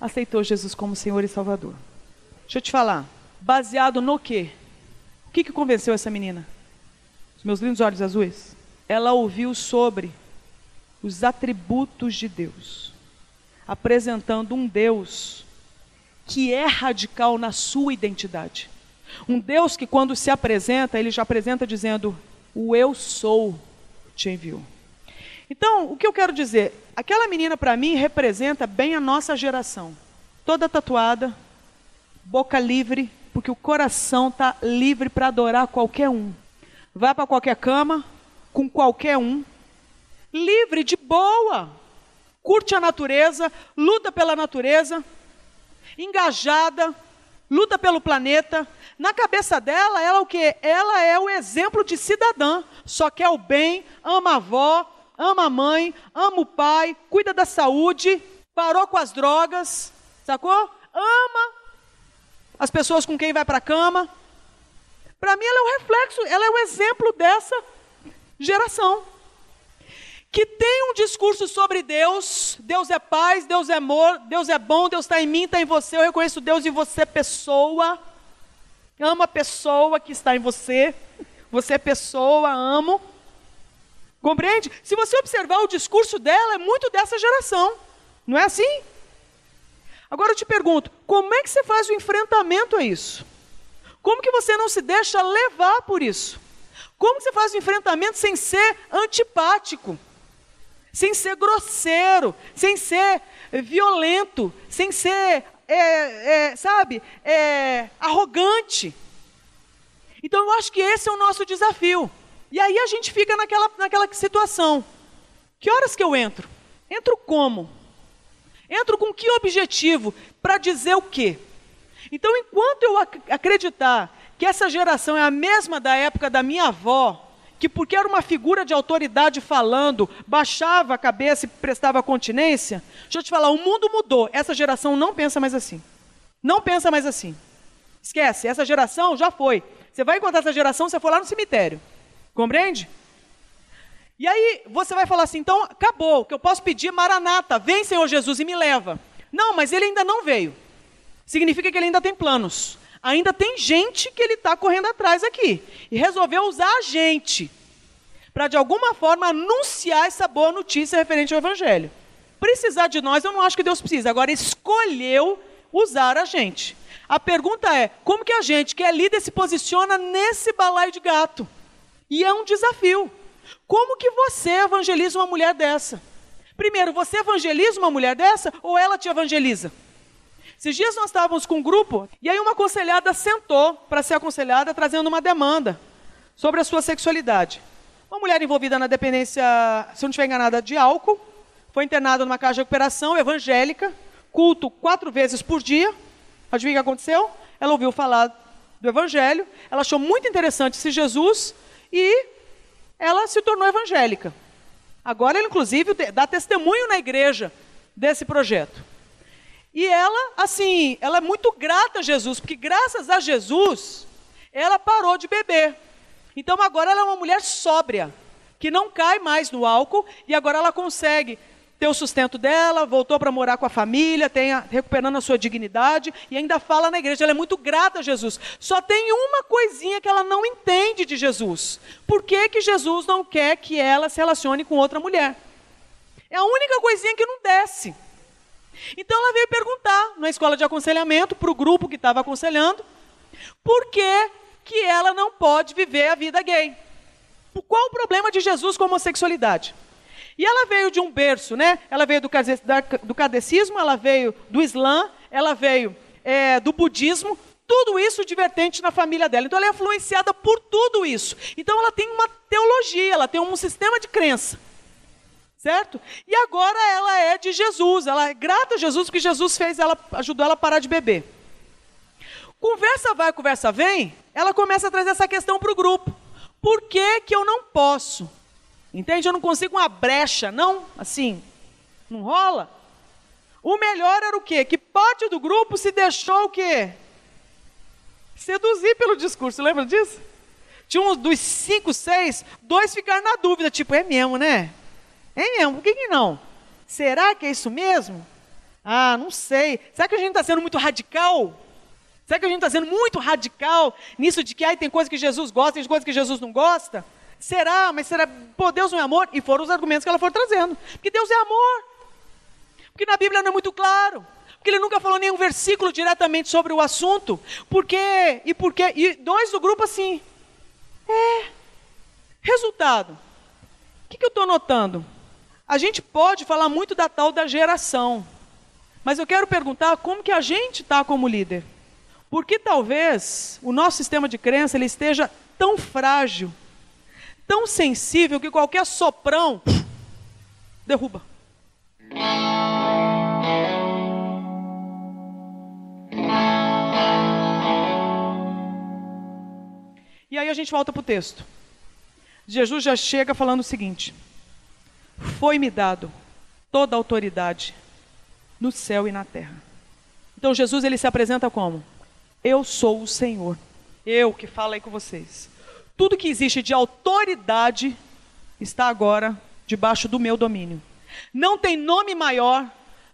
Aceitou Jesus como Senhor e Salvador. Deixa eu te falar. Baseado no quê? O que, que convenceu essa menina? Meus lindos olhos azuis, ela ouviu sobre os atributos de Deus, apresentando um Deus que é radical na sua identidade. Um Deus que, quando se apresenta, ele já apresenta dizendo: O eu sou te enviou. Então, o que eu quero dizer? Aquela menina, para mim, representa bem a nossa geração. Toda tatuada, boca livre, porque o coração está livre para adorar qualquer um. Vai para qualquer cama, com qualquer um, livre, de boa. Curte a natureza, luta pela natureza, engajada, luta pelo planeta. Na cabeça dela, ela é o que? Ela é o exemplo de cidadã. Só quer o bem, ama a avó, ama a mãe, ama o pai, cuida da saúde, parou com as drogas, sacou? Ama as pessoas com quem vai para a cama. Para mim, ela é o reflexo, ela é o exemplo dessa geração. Que tem um discurso sobre Deus, Deus é paz, Deus é amor, Deus é bom, Deus está em mim, está em você, eu reconheço Deus em você, pessoa. Amo a pessoa que está em você. Você é pessoa, amo. Compreende? Se você observar o discurso dela, é muito dessa geração. Não é assim? Agora eu te pergunto, como é que você faz o enfrentamento a isso? Como que você não se deixa levar por isso? Como que você faz o enfrentamento sem ser antipático? Sem ser grosseiro, sem ser violento, sem ser, é, é, sabe, é, arrogante. Então eu acho que esse é o nosso desafio. E aí a gente fica naquela, naquela situação. Que horas que eu entro? Entro como? Entro com que objetivo? Para dizer o quê? Então, enquanto eu ac acreditar que essa geração é a mesma da época da minha avó, que porque era uma figura de autoridade falando, baixava a cabeça e prestava continência, deixa eu te falar, o mundo mudou. Essa geração não pensa mais assim. Não pensa mais assim. Esquece, essa geração já foi. Você vai encontrar essa geração, você for lá no cemitério. Compreende? E aí você vai falar assim, então acabou, que eu posso pedir, Maranata, vem Senhor Jesus e me leva. Não, mas ele ainda não veio. Significa que ele ainda tem planos. Ainda tem gente que ele está correndo atrás aqui. E resolveu usar a gente para de alguma forma anunciar essa boa notícia referente ao Evangelho. Precisar de nós, eu não acho que Deus precisa. Agora, escolheu usar a gente. A pergunta é: como que a gente, que é líder, se posiciona nesse balaio de gato? E é um desafio. Como que você evangeliza uma mulher dessa? Primeiro, você evangeliza uma mulher dessa ou ela te evangeliza? Esses dias nós estávamos com um grupo e aí uma aconselhada sentou para ser aconselhada trazendo uma demanda sobre a sua sexualidade. Uma mulher envolvida na dependência, se eu não estiver enganada, de álcool, foi internada numa casa de recuperação evangélica, culto quatro vezes por dia. Adivinha o que aconteceu? Ela ouviu falar do evangelho, ela achou muito interessante esse Jesus e ela se tornou evangélica. Agora ela, inclusive, dá testemunho na igreja desse projeto. E ela, assim, ela é muito grata a Jesus, porque graças a Jesus, ela parou de beber. Então agora ela é uma mulher sóbria, que não cai mais no álcool, e agora ela consegue ter o sustento dela, voltou para morar com a família, tem a, recuperando a sua dignidade e ainda fala na igreja, ela é muito grata a Jesus. Só tem uma coisinha que ela não entende de Jesus. Por que, que Jesus não quer que ela se relacione com outra mulher? É a única coisinha que não desce. Então ela veio perguntar na escola de aconselhamento para o grupo que estava aconselhando por que, que ela não pode viver a vida gay. Qual o problema de Jesus com a homossexualidade? E ela veio de um berço, né? Ela veio do, do catecismo, ela veio do Islã, ela veio é, do budismo, tudo isso divertente na família dela. Então ela é influenciada por tudo isso. Então ela tem uma teologia, ela tem um sistema de crença. Certo? E agora ela é de Jesus, ela é grata a Jesus porque Jesus fez ela, ajudou ela a parar de beber. Conversa vai, conversa vem, ela começa a trazer essa questão para o grupo. Por que, que eu não posso Entende? Eu não consigo uma brecha, não, assim, não rola. O melhor era o quê? Que parte do grupo se deixou o quê? Seduzir pelo discurso, lembra disso? Tinha uns dos cinco, seis, dois ficaram na dúvida, tipo, é mesmo, né? É mesmo, por que, que não? Será que é isso mesmo? Ah, não sei. Será que a gente está sendo muito radical? Será que a gente está sendo muito radical nisso de que ai, tem coisa que Jesus gosta, tem coisa que Jesus não gosta? Será? Mas será? Pô, Deus não é amor? E foram os argumentos que ela foi trazendo. Porque Deus é amor. Porque na Bíblia não é muito claro. Porque ele nunca falou nenhum versículo diretamente sobre o assunto. Por quê? E por quê? E dois do grupo assim. É. Resultado. O que, que eu estou notando? A gente pode falar muito da tal da geração. Mas eu quero perguntar como que a gente está como líder. Porque talvez o nosso sistema de crença ele esteja tão frágil, tão sensível que qualquer soprão <sniffs> derruba. E aí a gente volta para o texto. Jesus já chega falando o seguinte: Foi-me dado toda a autoridade no céu e na terra. Então Jesus ele se apresenta como: Eu sou o Senhor. Eu que falo aí com vocês. Tudo que existe de autoridade está agora debaixo do meu domínio. Não tem nome maior,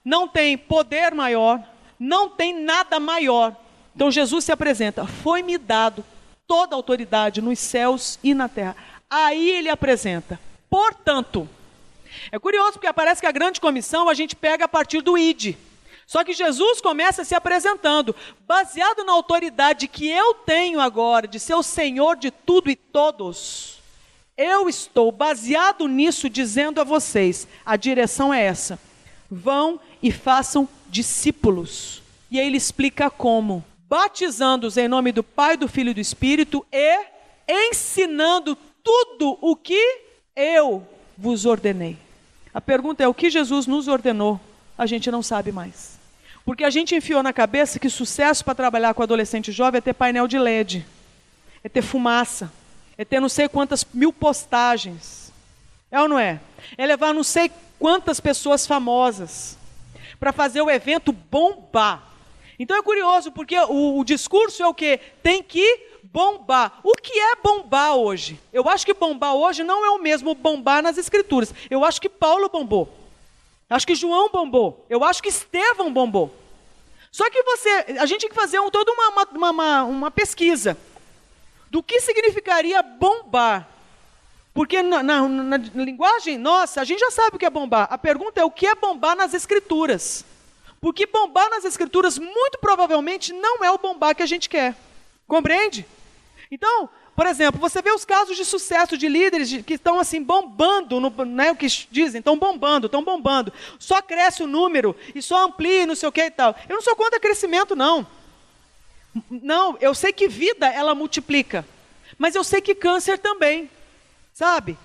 não tem poder maior, não tem nada maior. Então Jesus se apresenta: Foi-me dado toda a autoridade nos céus e na terra. Aí ele apresenta. Portanto, é curioso porque parece que a grande comissão a gente pega a partir do ID. Só que Jesus começa se apresentando, baseado na autoridade que eu tenho agora de ser o Senhor de tudo e todos. Eu estou baseado nisso dizendo a vocês: a direção é essa. Vão e façam discípulos. E aí ele explica como: batizando-os em nome do Pai, do Filho e do Espírito e ensinando tudo o que eu vos ordenei. A pergunta é: o que Jesus nos ordenou? A gente não sabe mais. Porque a gente enfiou na cabeça que sucesso para trabalhar com adolescente jovem é ter painel de LED, é ter fumaça, é ter não sei quantas mil postagens. É ou não é? É levar não sei quantas pessoas famosas para fazer o evento bombar. Então é curioso, porque o, o discurso é o que? Tem que bombar. O que é bombar hoje? Eu acho que bombar hoje não é o mesmo bombar nas escrituras. Eu acho que Paulo bombou. Acho que João bombou. Eu acho que Estevão bombou. Só que você, a gente tem que fazer um, toda uma, uma, uma, uma pesquisa do que significaria bombar. Porque na, na, na, linguagem nossa, a gente já sabe o que é bombar. A pergunta é o que é bombar nas escrituras. Porque bombar nas escrituras, muito provavelmente, não é o bombar que a gente quer. Compreende? Então, por exemplo, você vê os casos de sucesso de líderes de, que estão assim bombando, no, né, o que dizem, estão bombando, estão bombando. Só cresce o número e só amplia, não sei o que e tal. Eu não sou contra crescimento, não. Não, eu sei que vida ela multiplica, mas eu sei que câncer também, sabe?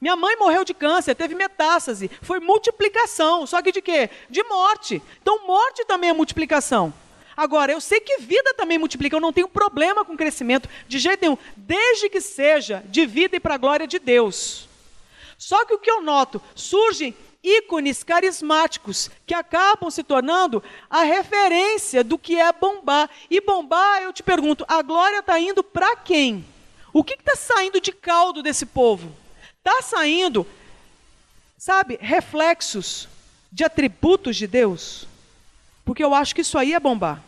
Minha mãe morreu de câncer, teve metástase, foi multiplicação, só que de quê? De morte. Então, morte também é multiplicação. Agora, eu sei que vida também multiplica, eu não tenho problema com crescimento, de jeito nenhum, desde que seja de vida e para a glória de Deus. Só que o que eu noto, surgem ícones carismáticos que acabam se tornando a referência do que é bombar. E bombar, eu te pergunto, a glória está indo para quem? O que está saindo de caldo desse povo? Está saindo, sabe, reflexos de atributos de Deus? Porque eu acho que isso aí é bombar.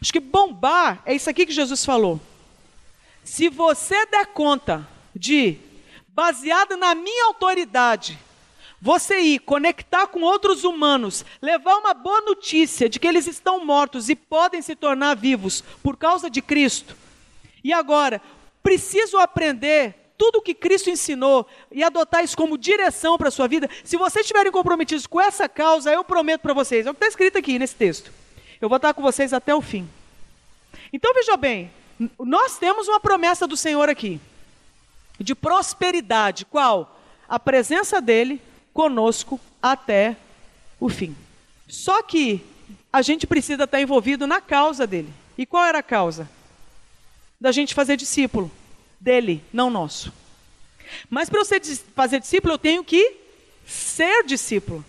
Acho que bombar é isso aqui que Jesus falou. Se você der conta de, baseado na minha autoridade, você ir conectar com outros humanos, levar uma boa notícia de que eles estão mortos e podem se tornar vivos por causa de Cristo. E agora, preciso aprender tudo o que Cristo ensinou e adotar isso como direção para a sua vida, se vocês estiverem comprometidos com essa causa, eu prometo para vocês, é o que está escrito aqui nesse texto. Eu vou estar com vocês até o fim. Então veja bem, nós temos uma promessa do Senhor aqui, de prosperidade, qual? A presença dele conosco até o fim. Só que a gente precisa estar envolvido na causa dele. E qual era a causa? Da gente fazer discípulo dele, não nosso. Mas para ser, fazer discípulo, eu tenho que ser discípulo.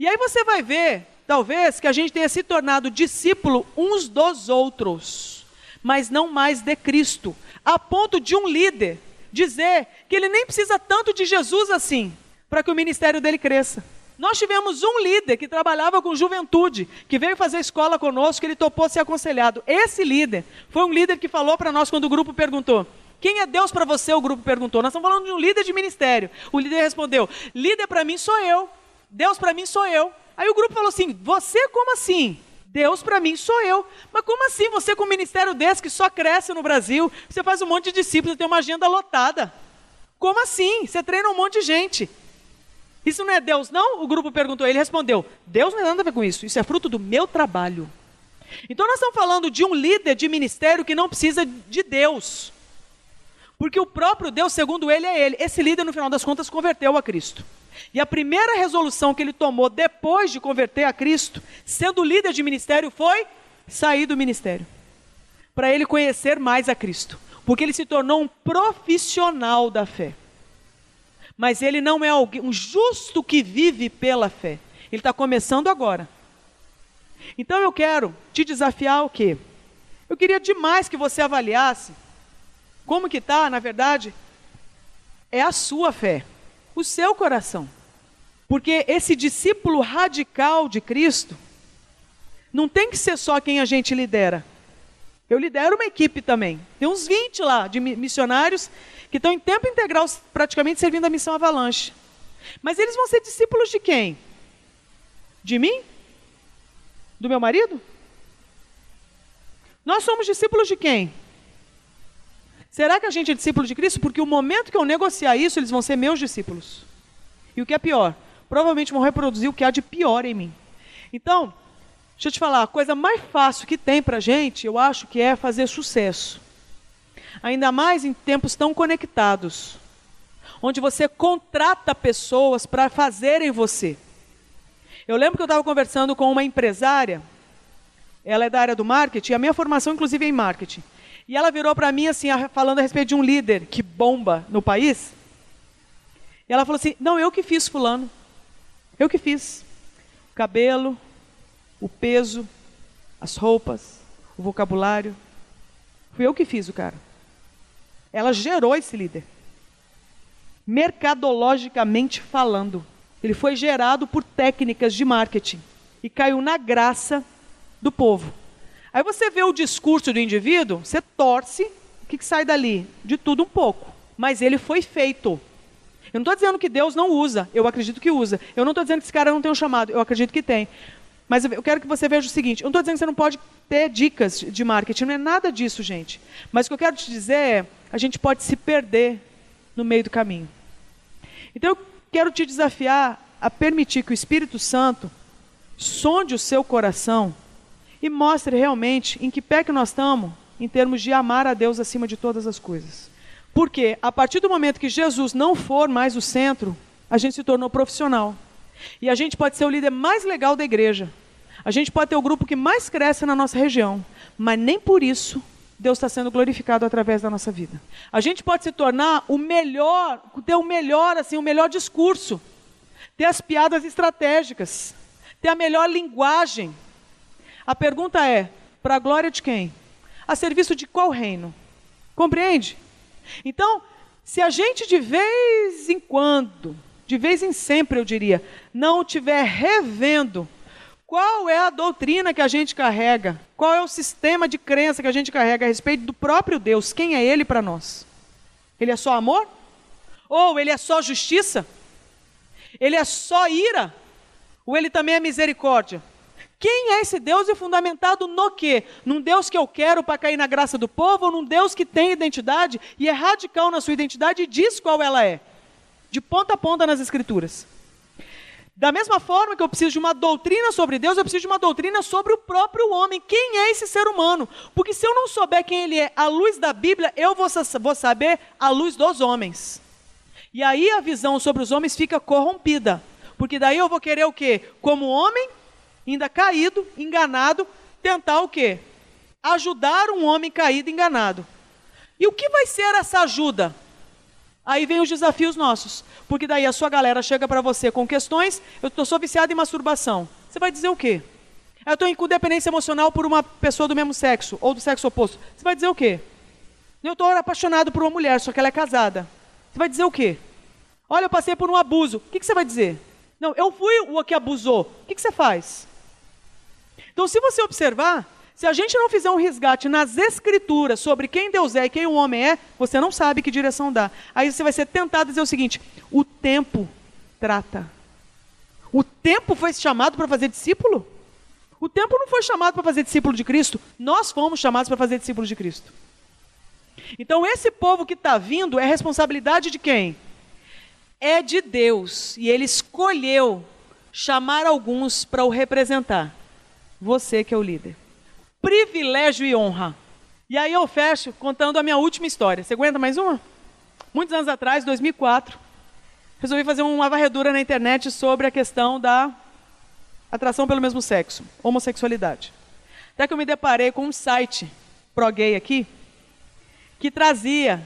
E aí você vai ver, talvez, que a gente tenha se tornado discípulo uns dos outros, mas não mais de Cristo, a ponto de um líder dizer que ele nem precisa tanto de Jesus assim, para que o ministério dele cresça. Nós tivemos um líder que trabalhava com juventude, que veio fazer escola conosco, que ele topou ser aconselhado. Esse líder foi um líder que falou para nós quando o grupo perguntou: Quem é Deus para você? O grupo perguntou. Nós estamos falando de um líder de ministério. O líder respondeu: Líder para mim sou eu. Deus para mim sou eu. Aí o grupo falou assim: Você como assim? Deus para mim sou eu. Mas como assim você com um ministério desse que só cresce no Brasil? Você faz um monte de discípulos, tem uma agenda lotada. Como assim? Você treina um monte de gente. Isso não é Deus, não? O grupo perguntou. Ele respondeu: Deus não tem nada a ver com isso. Isso é fruto do meu trabalho. Então nós estamos falando de um líder de ministério que não precisa de Deus. Porque o próprio Deus, segundo ele, é ele. Esse líder, no final das contas, converteu a Cristo. E a primeira resolução que ele tomou depois de converter a Cristo, sendo líder de ministério, foi sair do ministério. Para ele conhecer mais a Cristo. Porque ele se tornou um profissional da fé. Mas ele não é alguém, um justo que vive pela fé. Ele está começando agora. Então eu quero te desafiar o quê? Eu queria demais que você avaliasse como que está, na verdade, é a sua fé o seu coração. Porque esse discípulo radical de Cristo não tem que ser só quem a gente lidera. Eu lidero uma equipe também. Tem uns 20 lá de missionários que estão em tempo integral praticamente servindo a missão Avalanche. Mas eles vão ser discípulos de quem? De mim? Do meu marido? Nós somos discípulos de quem? Será que a gente é discípulo de Cristo? Porque o momento que eu negociar isso, eles vão ser meus discípulos. E o que é pior? Provavelmente vão reproduzir o que há de pior em mim. Então, deixa eu te falar, a coisa mais fácil que tem para gente, eu acho que é fazer sucesso. Ainda mais em tempos tão conectados, onde você contrata pessoas para fazerem você. Eu lembro que eu estava conversando com uma empresária, ela é da área do marketing, a minha formação inclusive é em marketing. E ela virou para mim assim, falando a respeito de um líder que bomba no país. E ela falou assim: Não, eu que fiz, Fulano. Eu que fiz. O cabelo, o peso, as roupas, o vocabulário. Fui eu que fiz o cara. Ela gerou esse líder. Mercadologicamente falando. Ele foi gerado por técnicas de marketing e caiu na graça do povo. Aí você vê o discurso do indivíduo, você torce, o que, que sai dali? De tudo um pouco. Mas ele foi feito. Eu não estou dizendo que Deus não usa, eu acredito que usa. Eu não estou dizendo que esse cara não tem um chamado, eu acredito que tem. Mas eu quero que você veja o seguinte: eu não estou dizendo que você não pode ter dicas de marketing, não é nada disso, gente. Mas o que eu quero te dizer é: a gente pode se perder no meio do caminho. Então eu quero te desafiar a permitir que o Espírito Santo sonde o seu coração e mostre realmente em que pé que nós estamos em termos de amar a Deus acima de todas as coisas. Porque a partir do momento que Jesus não for mais o centro, a gente se tornou profissional. E a gente pode ser o líder mais legal da igreja. A gente pode ter o grupo que mais cresce na nossa região. Mas nem por isso Deus está sendo glorificado através da nossa vida. A gente pode se tornar o melhor, ter o melhor, assim, o melhor discurso, ter as piadas estratégicas, ter a melhor linguagem, a pergunta é: para a glória de quem? A serviço de qual reino? Compreende? Então, se a gente de vez em quando, de vez em sempre eu diria, não estiver revendo qual é a doutrina que a gente carrega, qual é o sistema de crença que a gente carrega a respeito do próprio Deus, quem é Ele para nós? Ele é só amor? Ou ele é só justiça? Ele é só ira? Ou ele também é misericórdia? Quem é esse Deus e fundamentado no quê? Num Deus que eu quero para cair na graça do povo ou num Deus que tem identidade e é radical na sua identidade e diz qual ela é? De ponta a ponta nas Escrituras. Da mesma forma que eu preciso de uma doutrina sobre Deus, eu preciso de uma doutrina sobre o próprio homem. Quem é esse ser humano? Porque se eu não souber quem ele é à luz da Bíblia, eu vou, saber à luz dos homens. E aí a visão sobre os homens fica corrompida. Porque daí eu vou querer o quê? Como homem, ainda caído, enganado, tentar o quê? Ajudar um homem caído, enganado. E o que vai ser essa ajuda? Aí vem os desafios nossos. Porque daí a sua galera chega para você com questões, eu tô, sou viciado em masturbação. Você vai dizer o quê? Eu estou em dependência emocional por uma pessoa do mesmo sexo, ou do sexo oposto. Você vai dizer o quê? Eu estou apaixonado por uma mulher, só que ela é casada. Você vai dizer o quê? Olha, eu passei por um abuso. O que, que você vai dizer? Não, eu fui o que abusou. O que, que você faz? Então, se você observar, Se a gente não fizer um resgate nas escrituras sobre quem Deus é e quem o homem é, você não sabe que direção dá. Aí você vai ser tentado a dizer o seguinte: o tempo trata. O tempo foi chamado para fazer discípulo? O tempo não foi chamado para fazer discípulo de Cristo, nós fomos chamados para fazer discípulo de Cristo. Então, esse povo que está vindo é responsabilidade de quem? É de Deus. E ele escolheu chamar alguns para o representar. Você que é o líder. Privilégio e honra. E aí eu fecho contando a minha última história. Você aguenta mais uma? Muitos anos atrás, 2004, resolvi fazer uma varredura na internet sobre a questão da atração pelo mesmo sexo, homossexualidade. Até que eu me deparei com um site pro-gay aqui, que trazia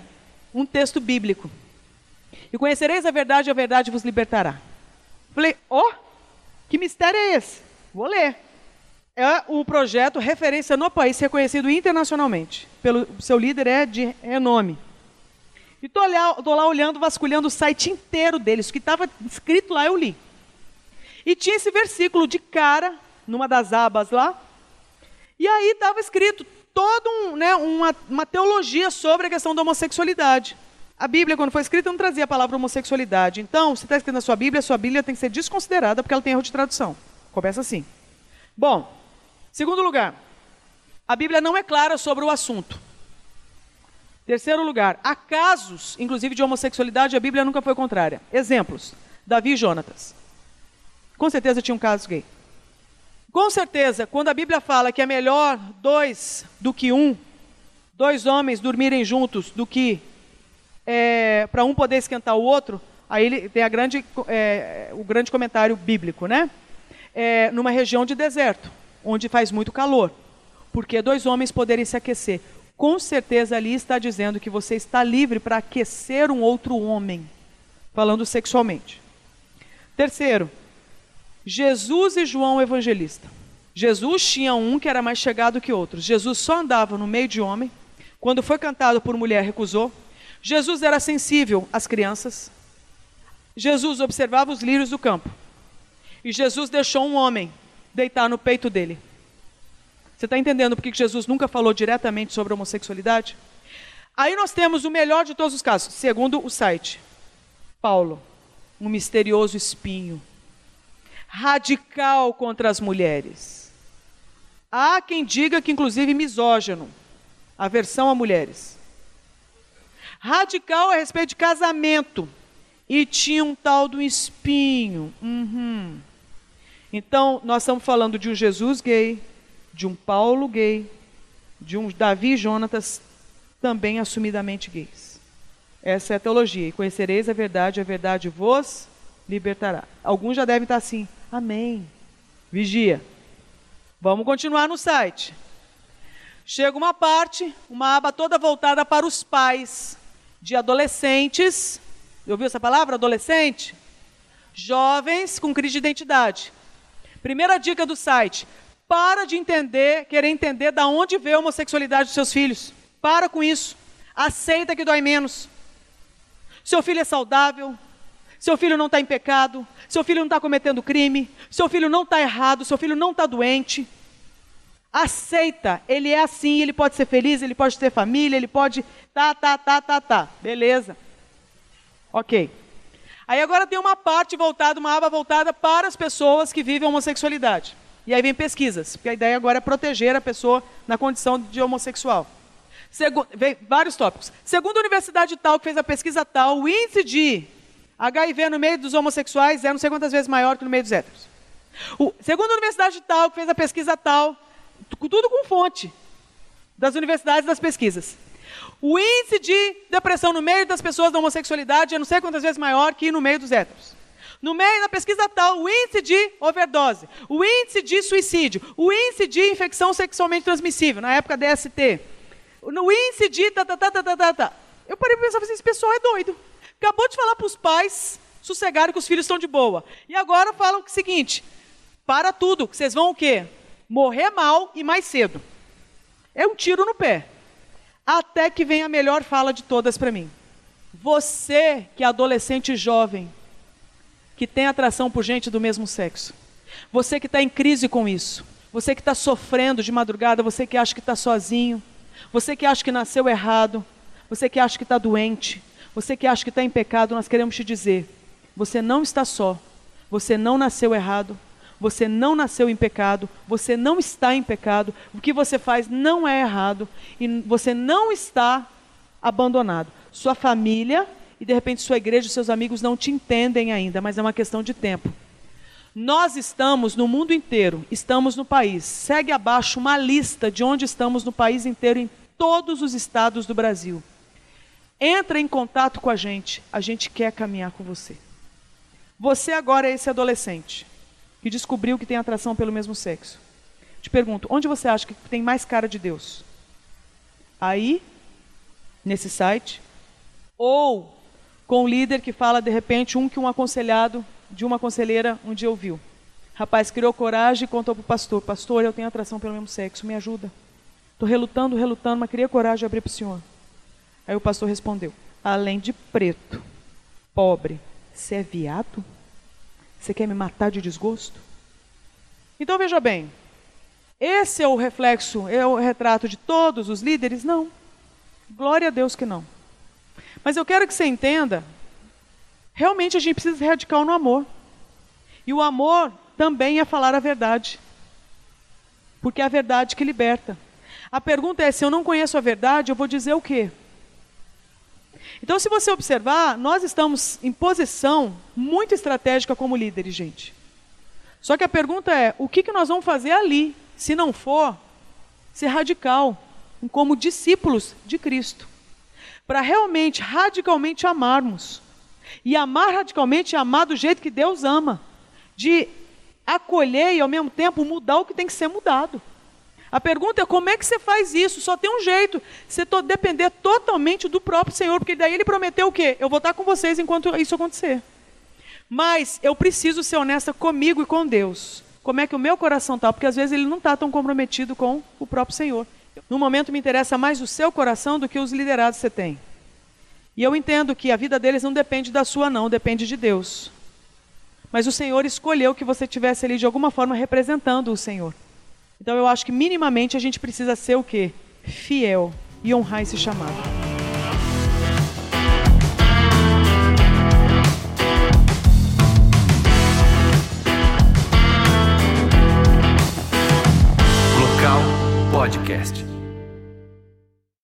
um texto bíblico. E conhecereis a verdade, e a verdade vos libertará. Falei, ó, oh, que mistério é esse? Vou ler. É um projeto referência no país, reconhecido internacionalmente. Pelo seu líder é de renome. E tô lá, tô lá olhando, vasculhando o site inteiro deles. O que estava escrito lá eu li. E tinha esse versículo de cara, numa das abas lá. E aí estava escrito: toda um, né, uma, uma teologia sobre a questão da homossexualidade. A Bíblia, quando foi escrita, não trazia a palavra homossexualidade. Então, se está escrito na sua Bíblia, a sua Bíblia tem que ser desconsiderada porque ela tem erro de tradução. Começa assim. Bom, segundo lugar, a Bíblia não é clara sobre o assunto. Terceiro lugar, há casos, inclusive de homossexualidade, a Bíblia nunca foi contrária. Exemplos: Davi e Jonatas. Com certeza tinha um caso gay. Com certeza, quando a Bíblia fala que é melhor dois do que um, dois homens dormirem juntos do que é, para um poder esquentar o outro, aí ele tem a grande, é, o grande comentário bíblico, né? É, numa região de deserto, onde faz muito calor, porque dois homens poderem se aquecer. Com certeza ali está dizendo que você está livre para aquecer um outro homem, falando sexualmente. Terceiro, Jesus e João Evangelista. Jesus tinha um que era mais chegado que outros. Jesus só andava no meio de homem. Quando foi cantado por mulher, recusou. Jesus era sensível às crianças. Jesus observava os lírios do campo. E Jesus deixou um homem deitar no peito dele. Você está entendendo por que Jesus nunca falou diretamente sobre homossexualidade? Aí nós temos o melhor de todos os casos, segundo o site. Paulo, um misterioso espinho radical contra as mulheres. Há quem diga que, inclusive, misógino, aversão a mulheres. Radical a respeito de casamento. E tinha um tal do espinho. Uhum. Então, nós estamos falando de um Jesus gay, de um Paulo gay, de um Davi e Jonatas também assumidamente gays. Essa é a teologia. E conhecereis a verdade, a verdade vos libertará. Alguns já devem estar assim. Amém. Vigia. Vamos continuar no site. Chega uma parte, uma aba toda voltada para os pais de adolescentes. Ouviu essa palavra? Adolescente? Jovens com crise de identidade. Primeira dica do site: para de entender, querer entender da onde veio a homossexualidade dos seus filhos. Para com isso. Aceita que dói menos. Seu filho é saudável, seu filho não está em pecado, seu filho não está cometendo crime, seu filho não está errado, seu filho não está doente. Aceita, ele é assim, ele pode ser feliz, ele pode ter família, ele pode. Tá, tá, tá, tá, tá. Beleza. Ok. Aí agora tem uma parte voltada, uma aba voltada para as pessoas que vivem homossexualidade. E aí vem pesquisas, porque a ideia agora é proteger a pessoa na condição de homossexual. Segu vem vários tópicos. Segundo a universidade tal, que fez a pesquisa tal, o índice de HIV no meio dos homossexuais é não sei quantas vezes maior que no meio dos héteros. O, segundo a universidade tal, que fez a pesquisa tal, tudo com fonte das universidades das pesquisas. O índice de depressão no meio das pessoas da homossexualidade é não sei quantas vezes maior que no meio dos héteros. No meio da pesquisa tal, o índice de overdose, o índice de suicídio, o índice de infecção sexualmente transmissível, na época DST, no índice de. Tá, tá, tá, tá, tá, tá, tá. Eu parei para pensar, assim, esse pessoal é doido. Acabou de falar para os pais sossegarem que os filhos estão de boa. E agora falam o seguinte: para tudo, vocês vão o quê? Morrer mal e mais cedo. É um tiro no pé. Até que vem a melhor fala de todas para mim. Você que é adolescente jovem, que tem atração por gente do mesmo sexo. Você que está em crise com isso. Você que está sofrendo de madrugada, você que acha que está sozinho, você que acha que nasceu errado, você que acha que está doente, você que acha que está em pecado, nós queremos te dizer: você não está só, você não nasceu errado, você não nasceu em pecado, você não está em pecado, o que você faz não é errado e você não está abandonado. Sua família e de repente sua igreja seus amigos não te entendem ainda, mas é uma questão de tempo. Nós estamos no mundo inteiro, estamos no país. Segue abaixo uma lista de onde estamos no país inteiro, em todos os estados do Brasil. Entra em contato com a gente, a gente quer caminhar com você. Você agora é esse adolescente que descobriu que tem atração pelo mesmo sexo. Te pergunto, onde você acha que tem mais cara de Deus? Aí, nesse site, ou com o líder que fala de repente um que um aconselhado de uma conselheira um dia ouviu. Rapaz criou coragem e contou para o pastor: Pastor, eu tenho atração pelo mesmo sexo, me ajuda. Estou relutando, relutando, mas queria coragem de abrir para o senhor. Aí o pastor respondeu: Além de preto, pobre, você é viado? Você quer me matar de desgosto? Então veja bem, esse é o reflexo, é o retrato de todos os líderes? Não. Glória a Deus que não. Mas eu quero que você entenda Realmente a gente precisa ser radical no amor. E o amor também é falar a verdade. Porque é a verdade que liberta. A pergunta é: se eu não conheço a verdade, eu vou dizer o quê? Então, se você observar, nós estamos em posição muito estratégica como líderes, gente. Só que a pergunta é: o que, que nós vamos fazer ali, se não for ser radical, como discípulos de Cristo? Para realmente, radicalmente amarmos. E amar radicalmente é amar do jeito que Deus ama. De acolher e ao mesmo tempo mudar o que tem que ser mudado. A pergunta é como é que você faz isso? Só tem um jeito. Você to depender totalmente do próprio Senhor, porque daí ele prometeu o quê? Eu vou estar com vocês enquanto isso acontecer. Mas eu preciso ser honesta comigo e com Deus. Como é que o meu coração está? Porque às vezes ele não está tão comprometido com o próprio Senhor. No momento me interessa mais o seu coração do que os liderados que você tem. E eu entendo que a vida deles não depende da sua, não, depende de Deus. Mas o Senhor escolheu que você tivesse ali de alguma forma representando o Senhor. Então eu acho que minimamente a gente precisa ser o quê? Fiel e honrar esse chamado. Local Podcast.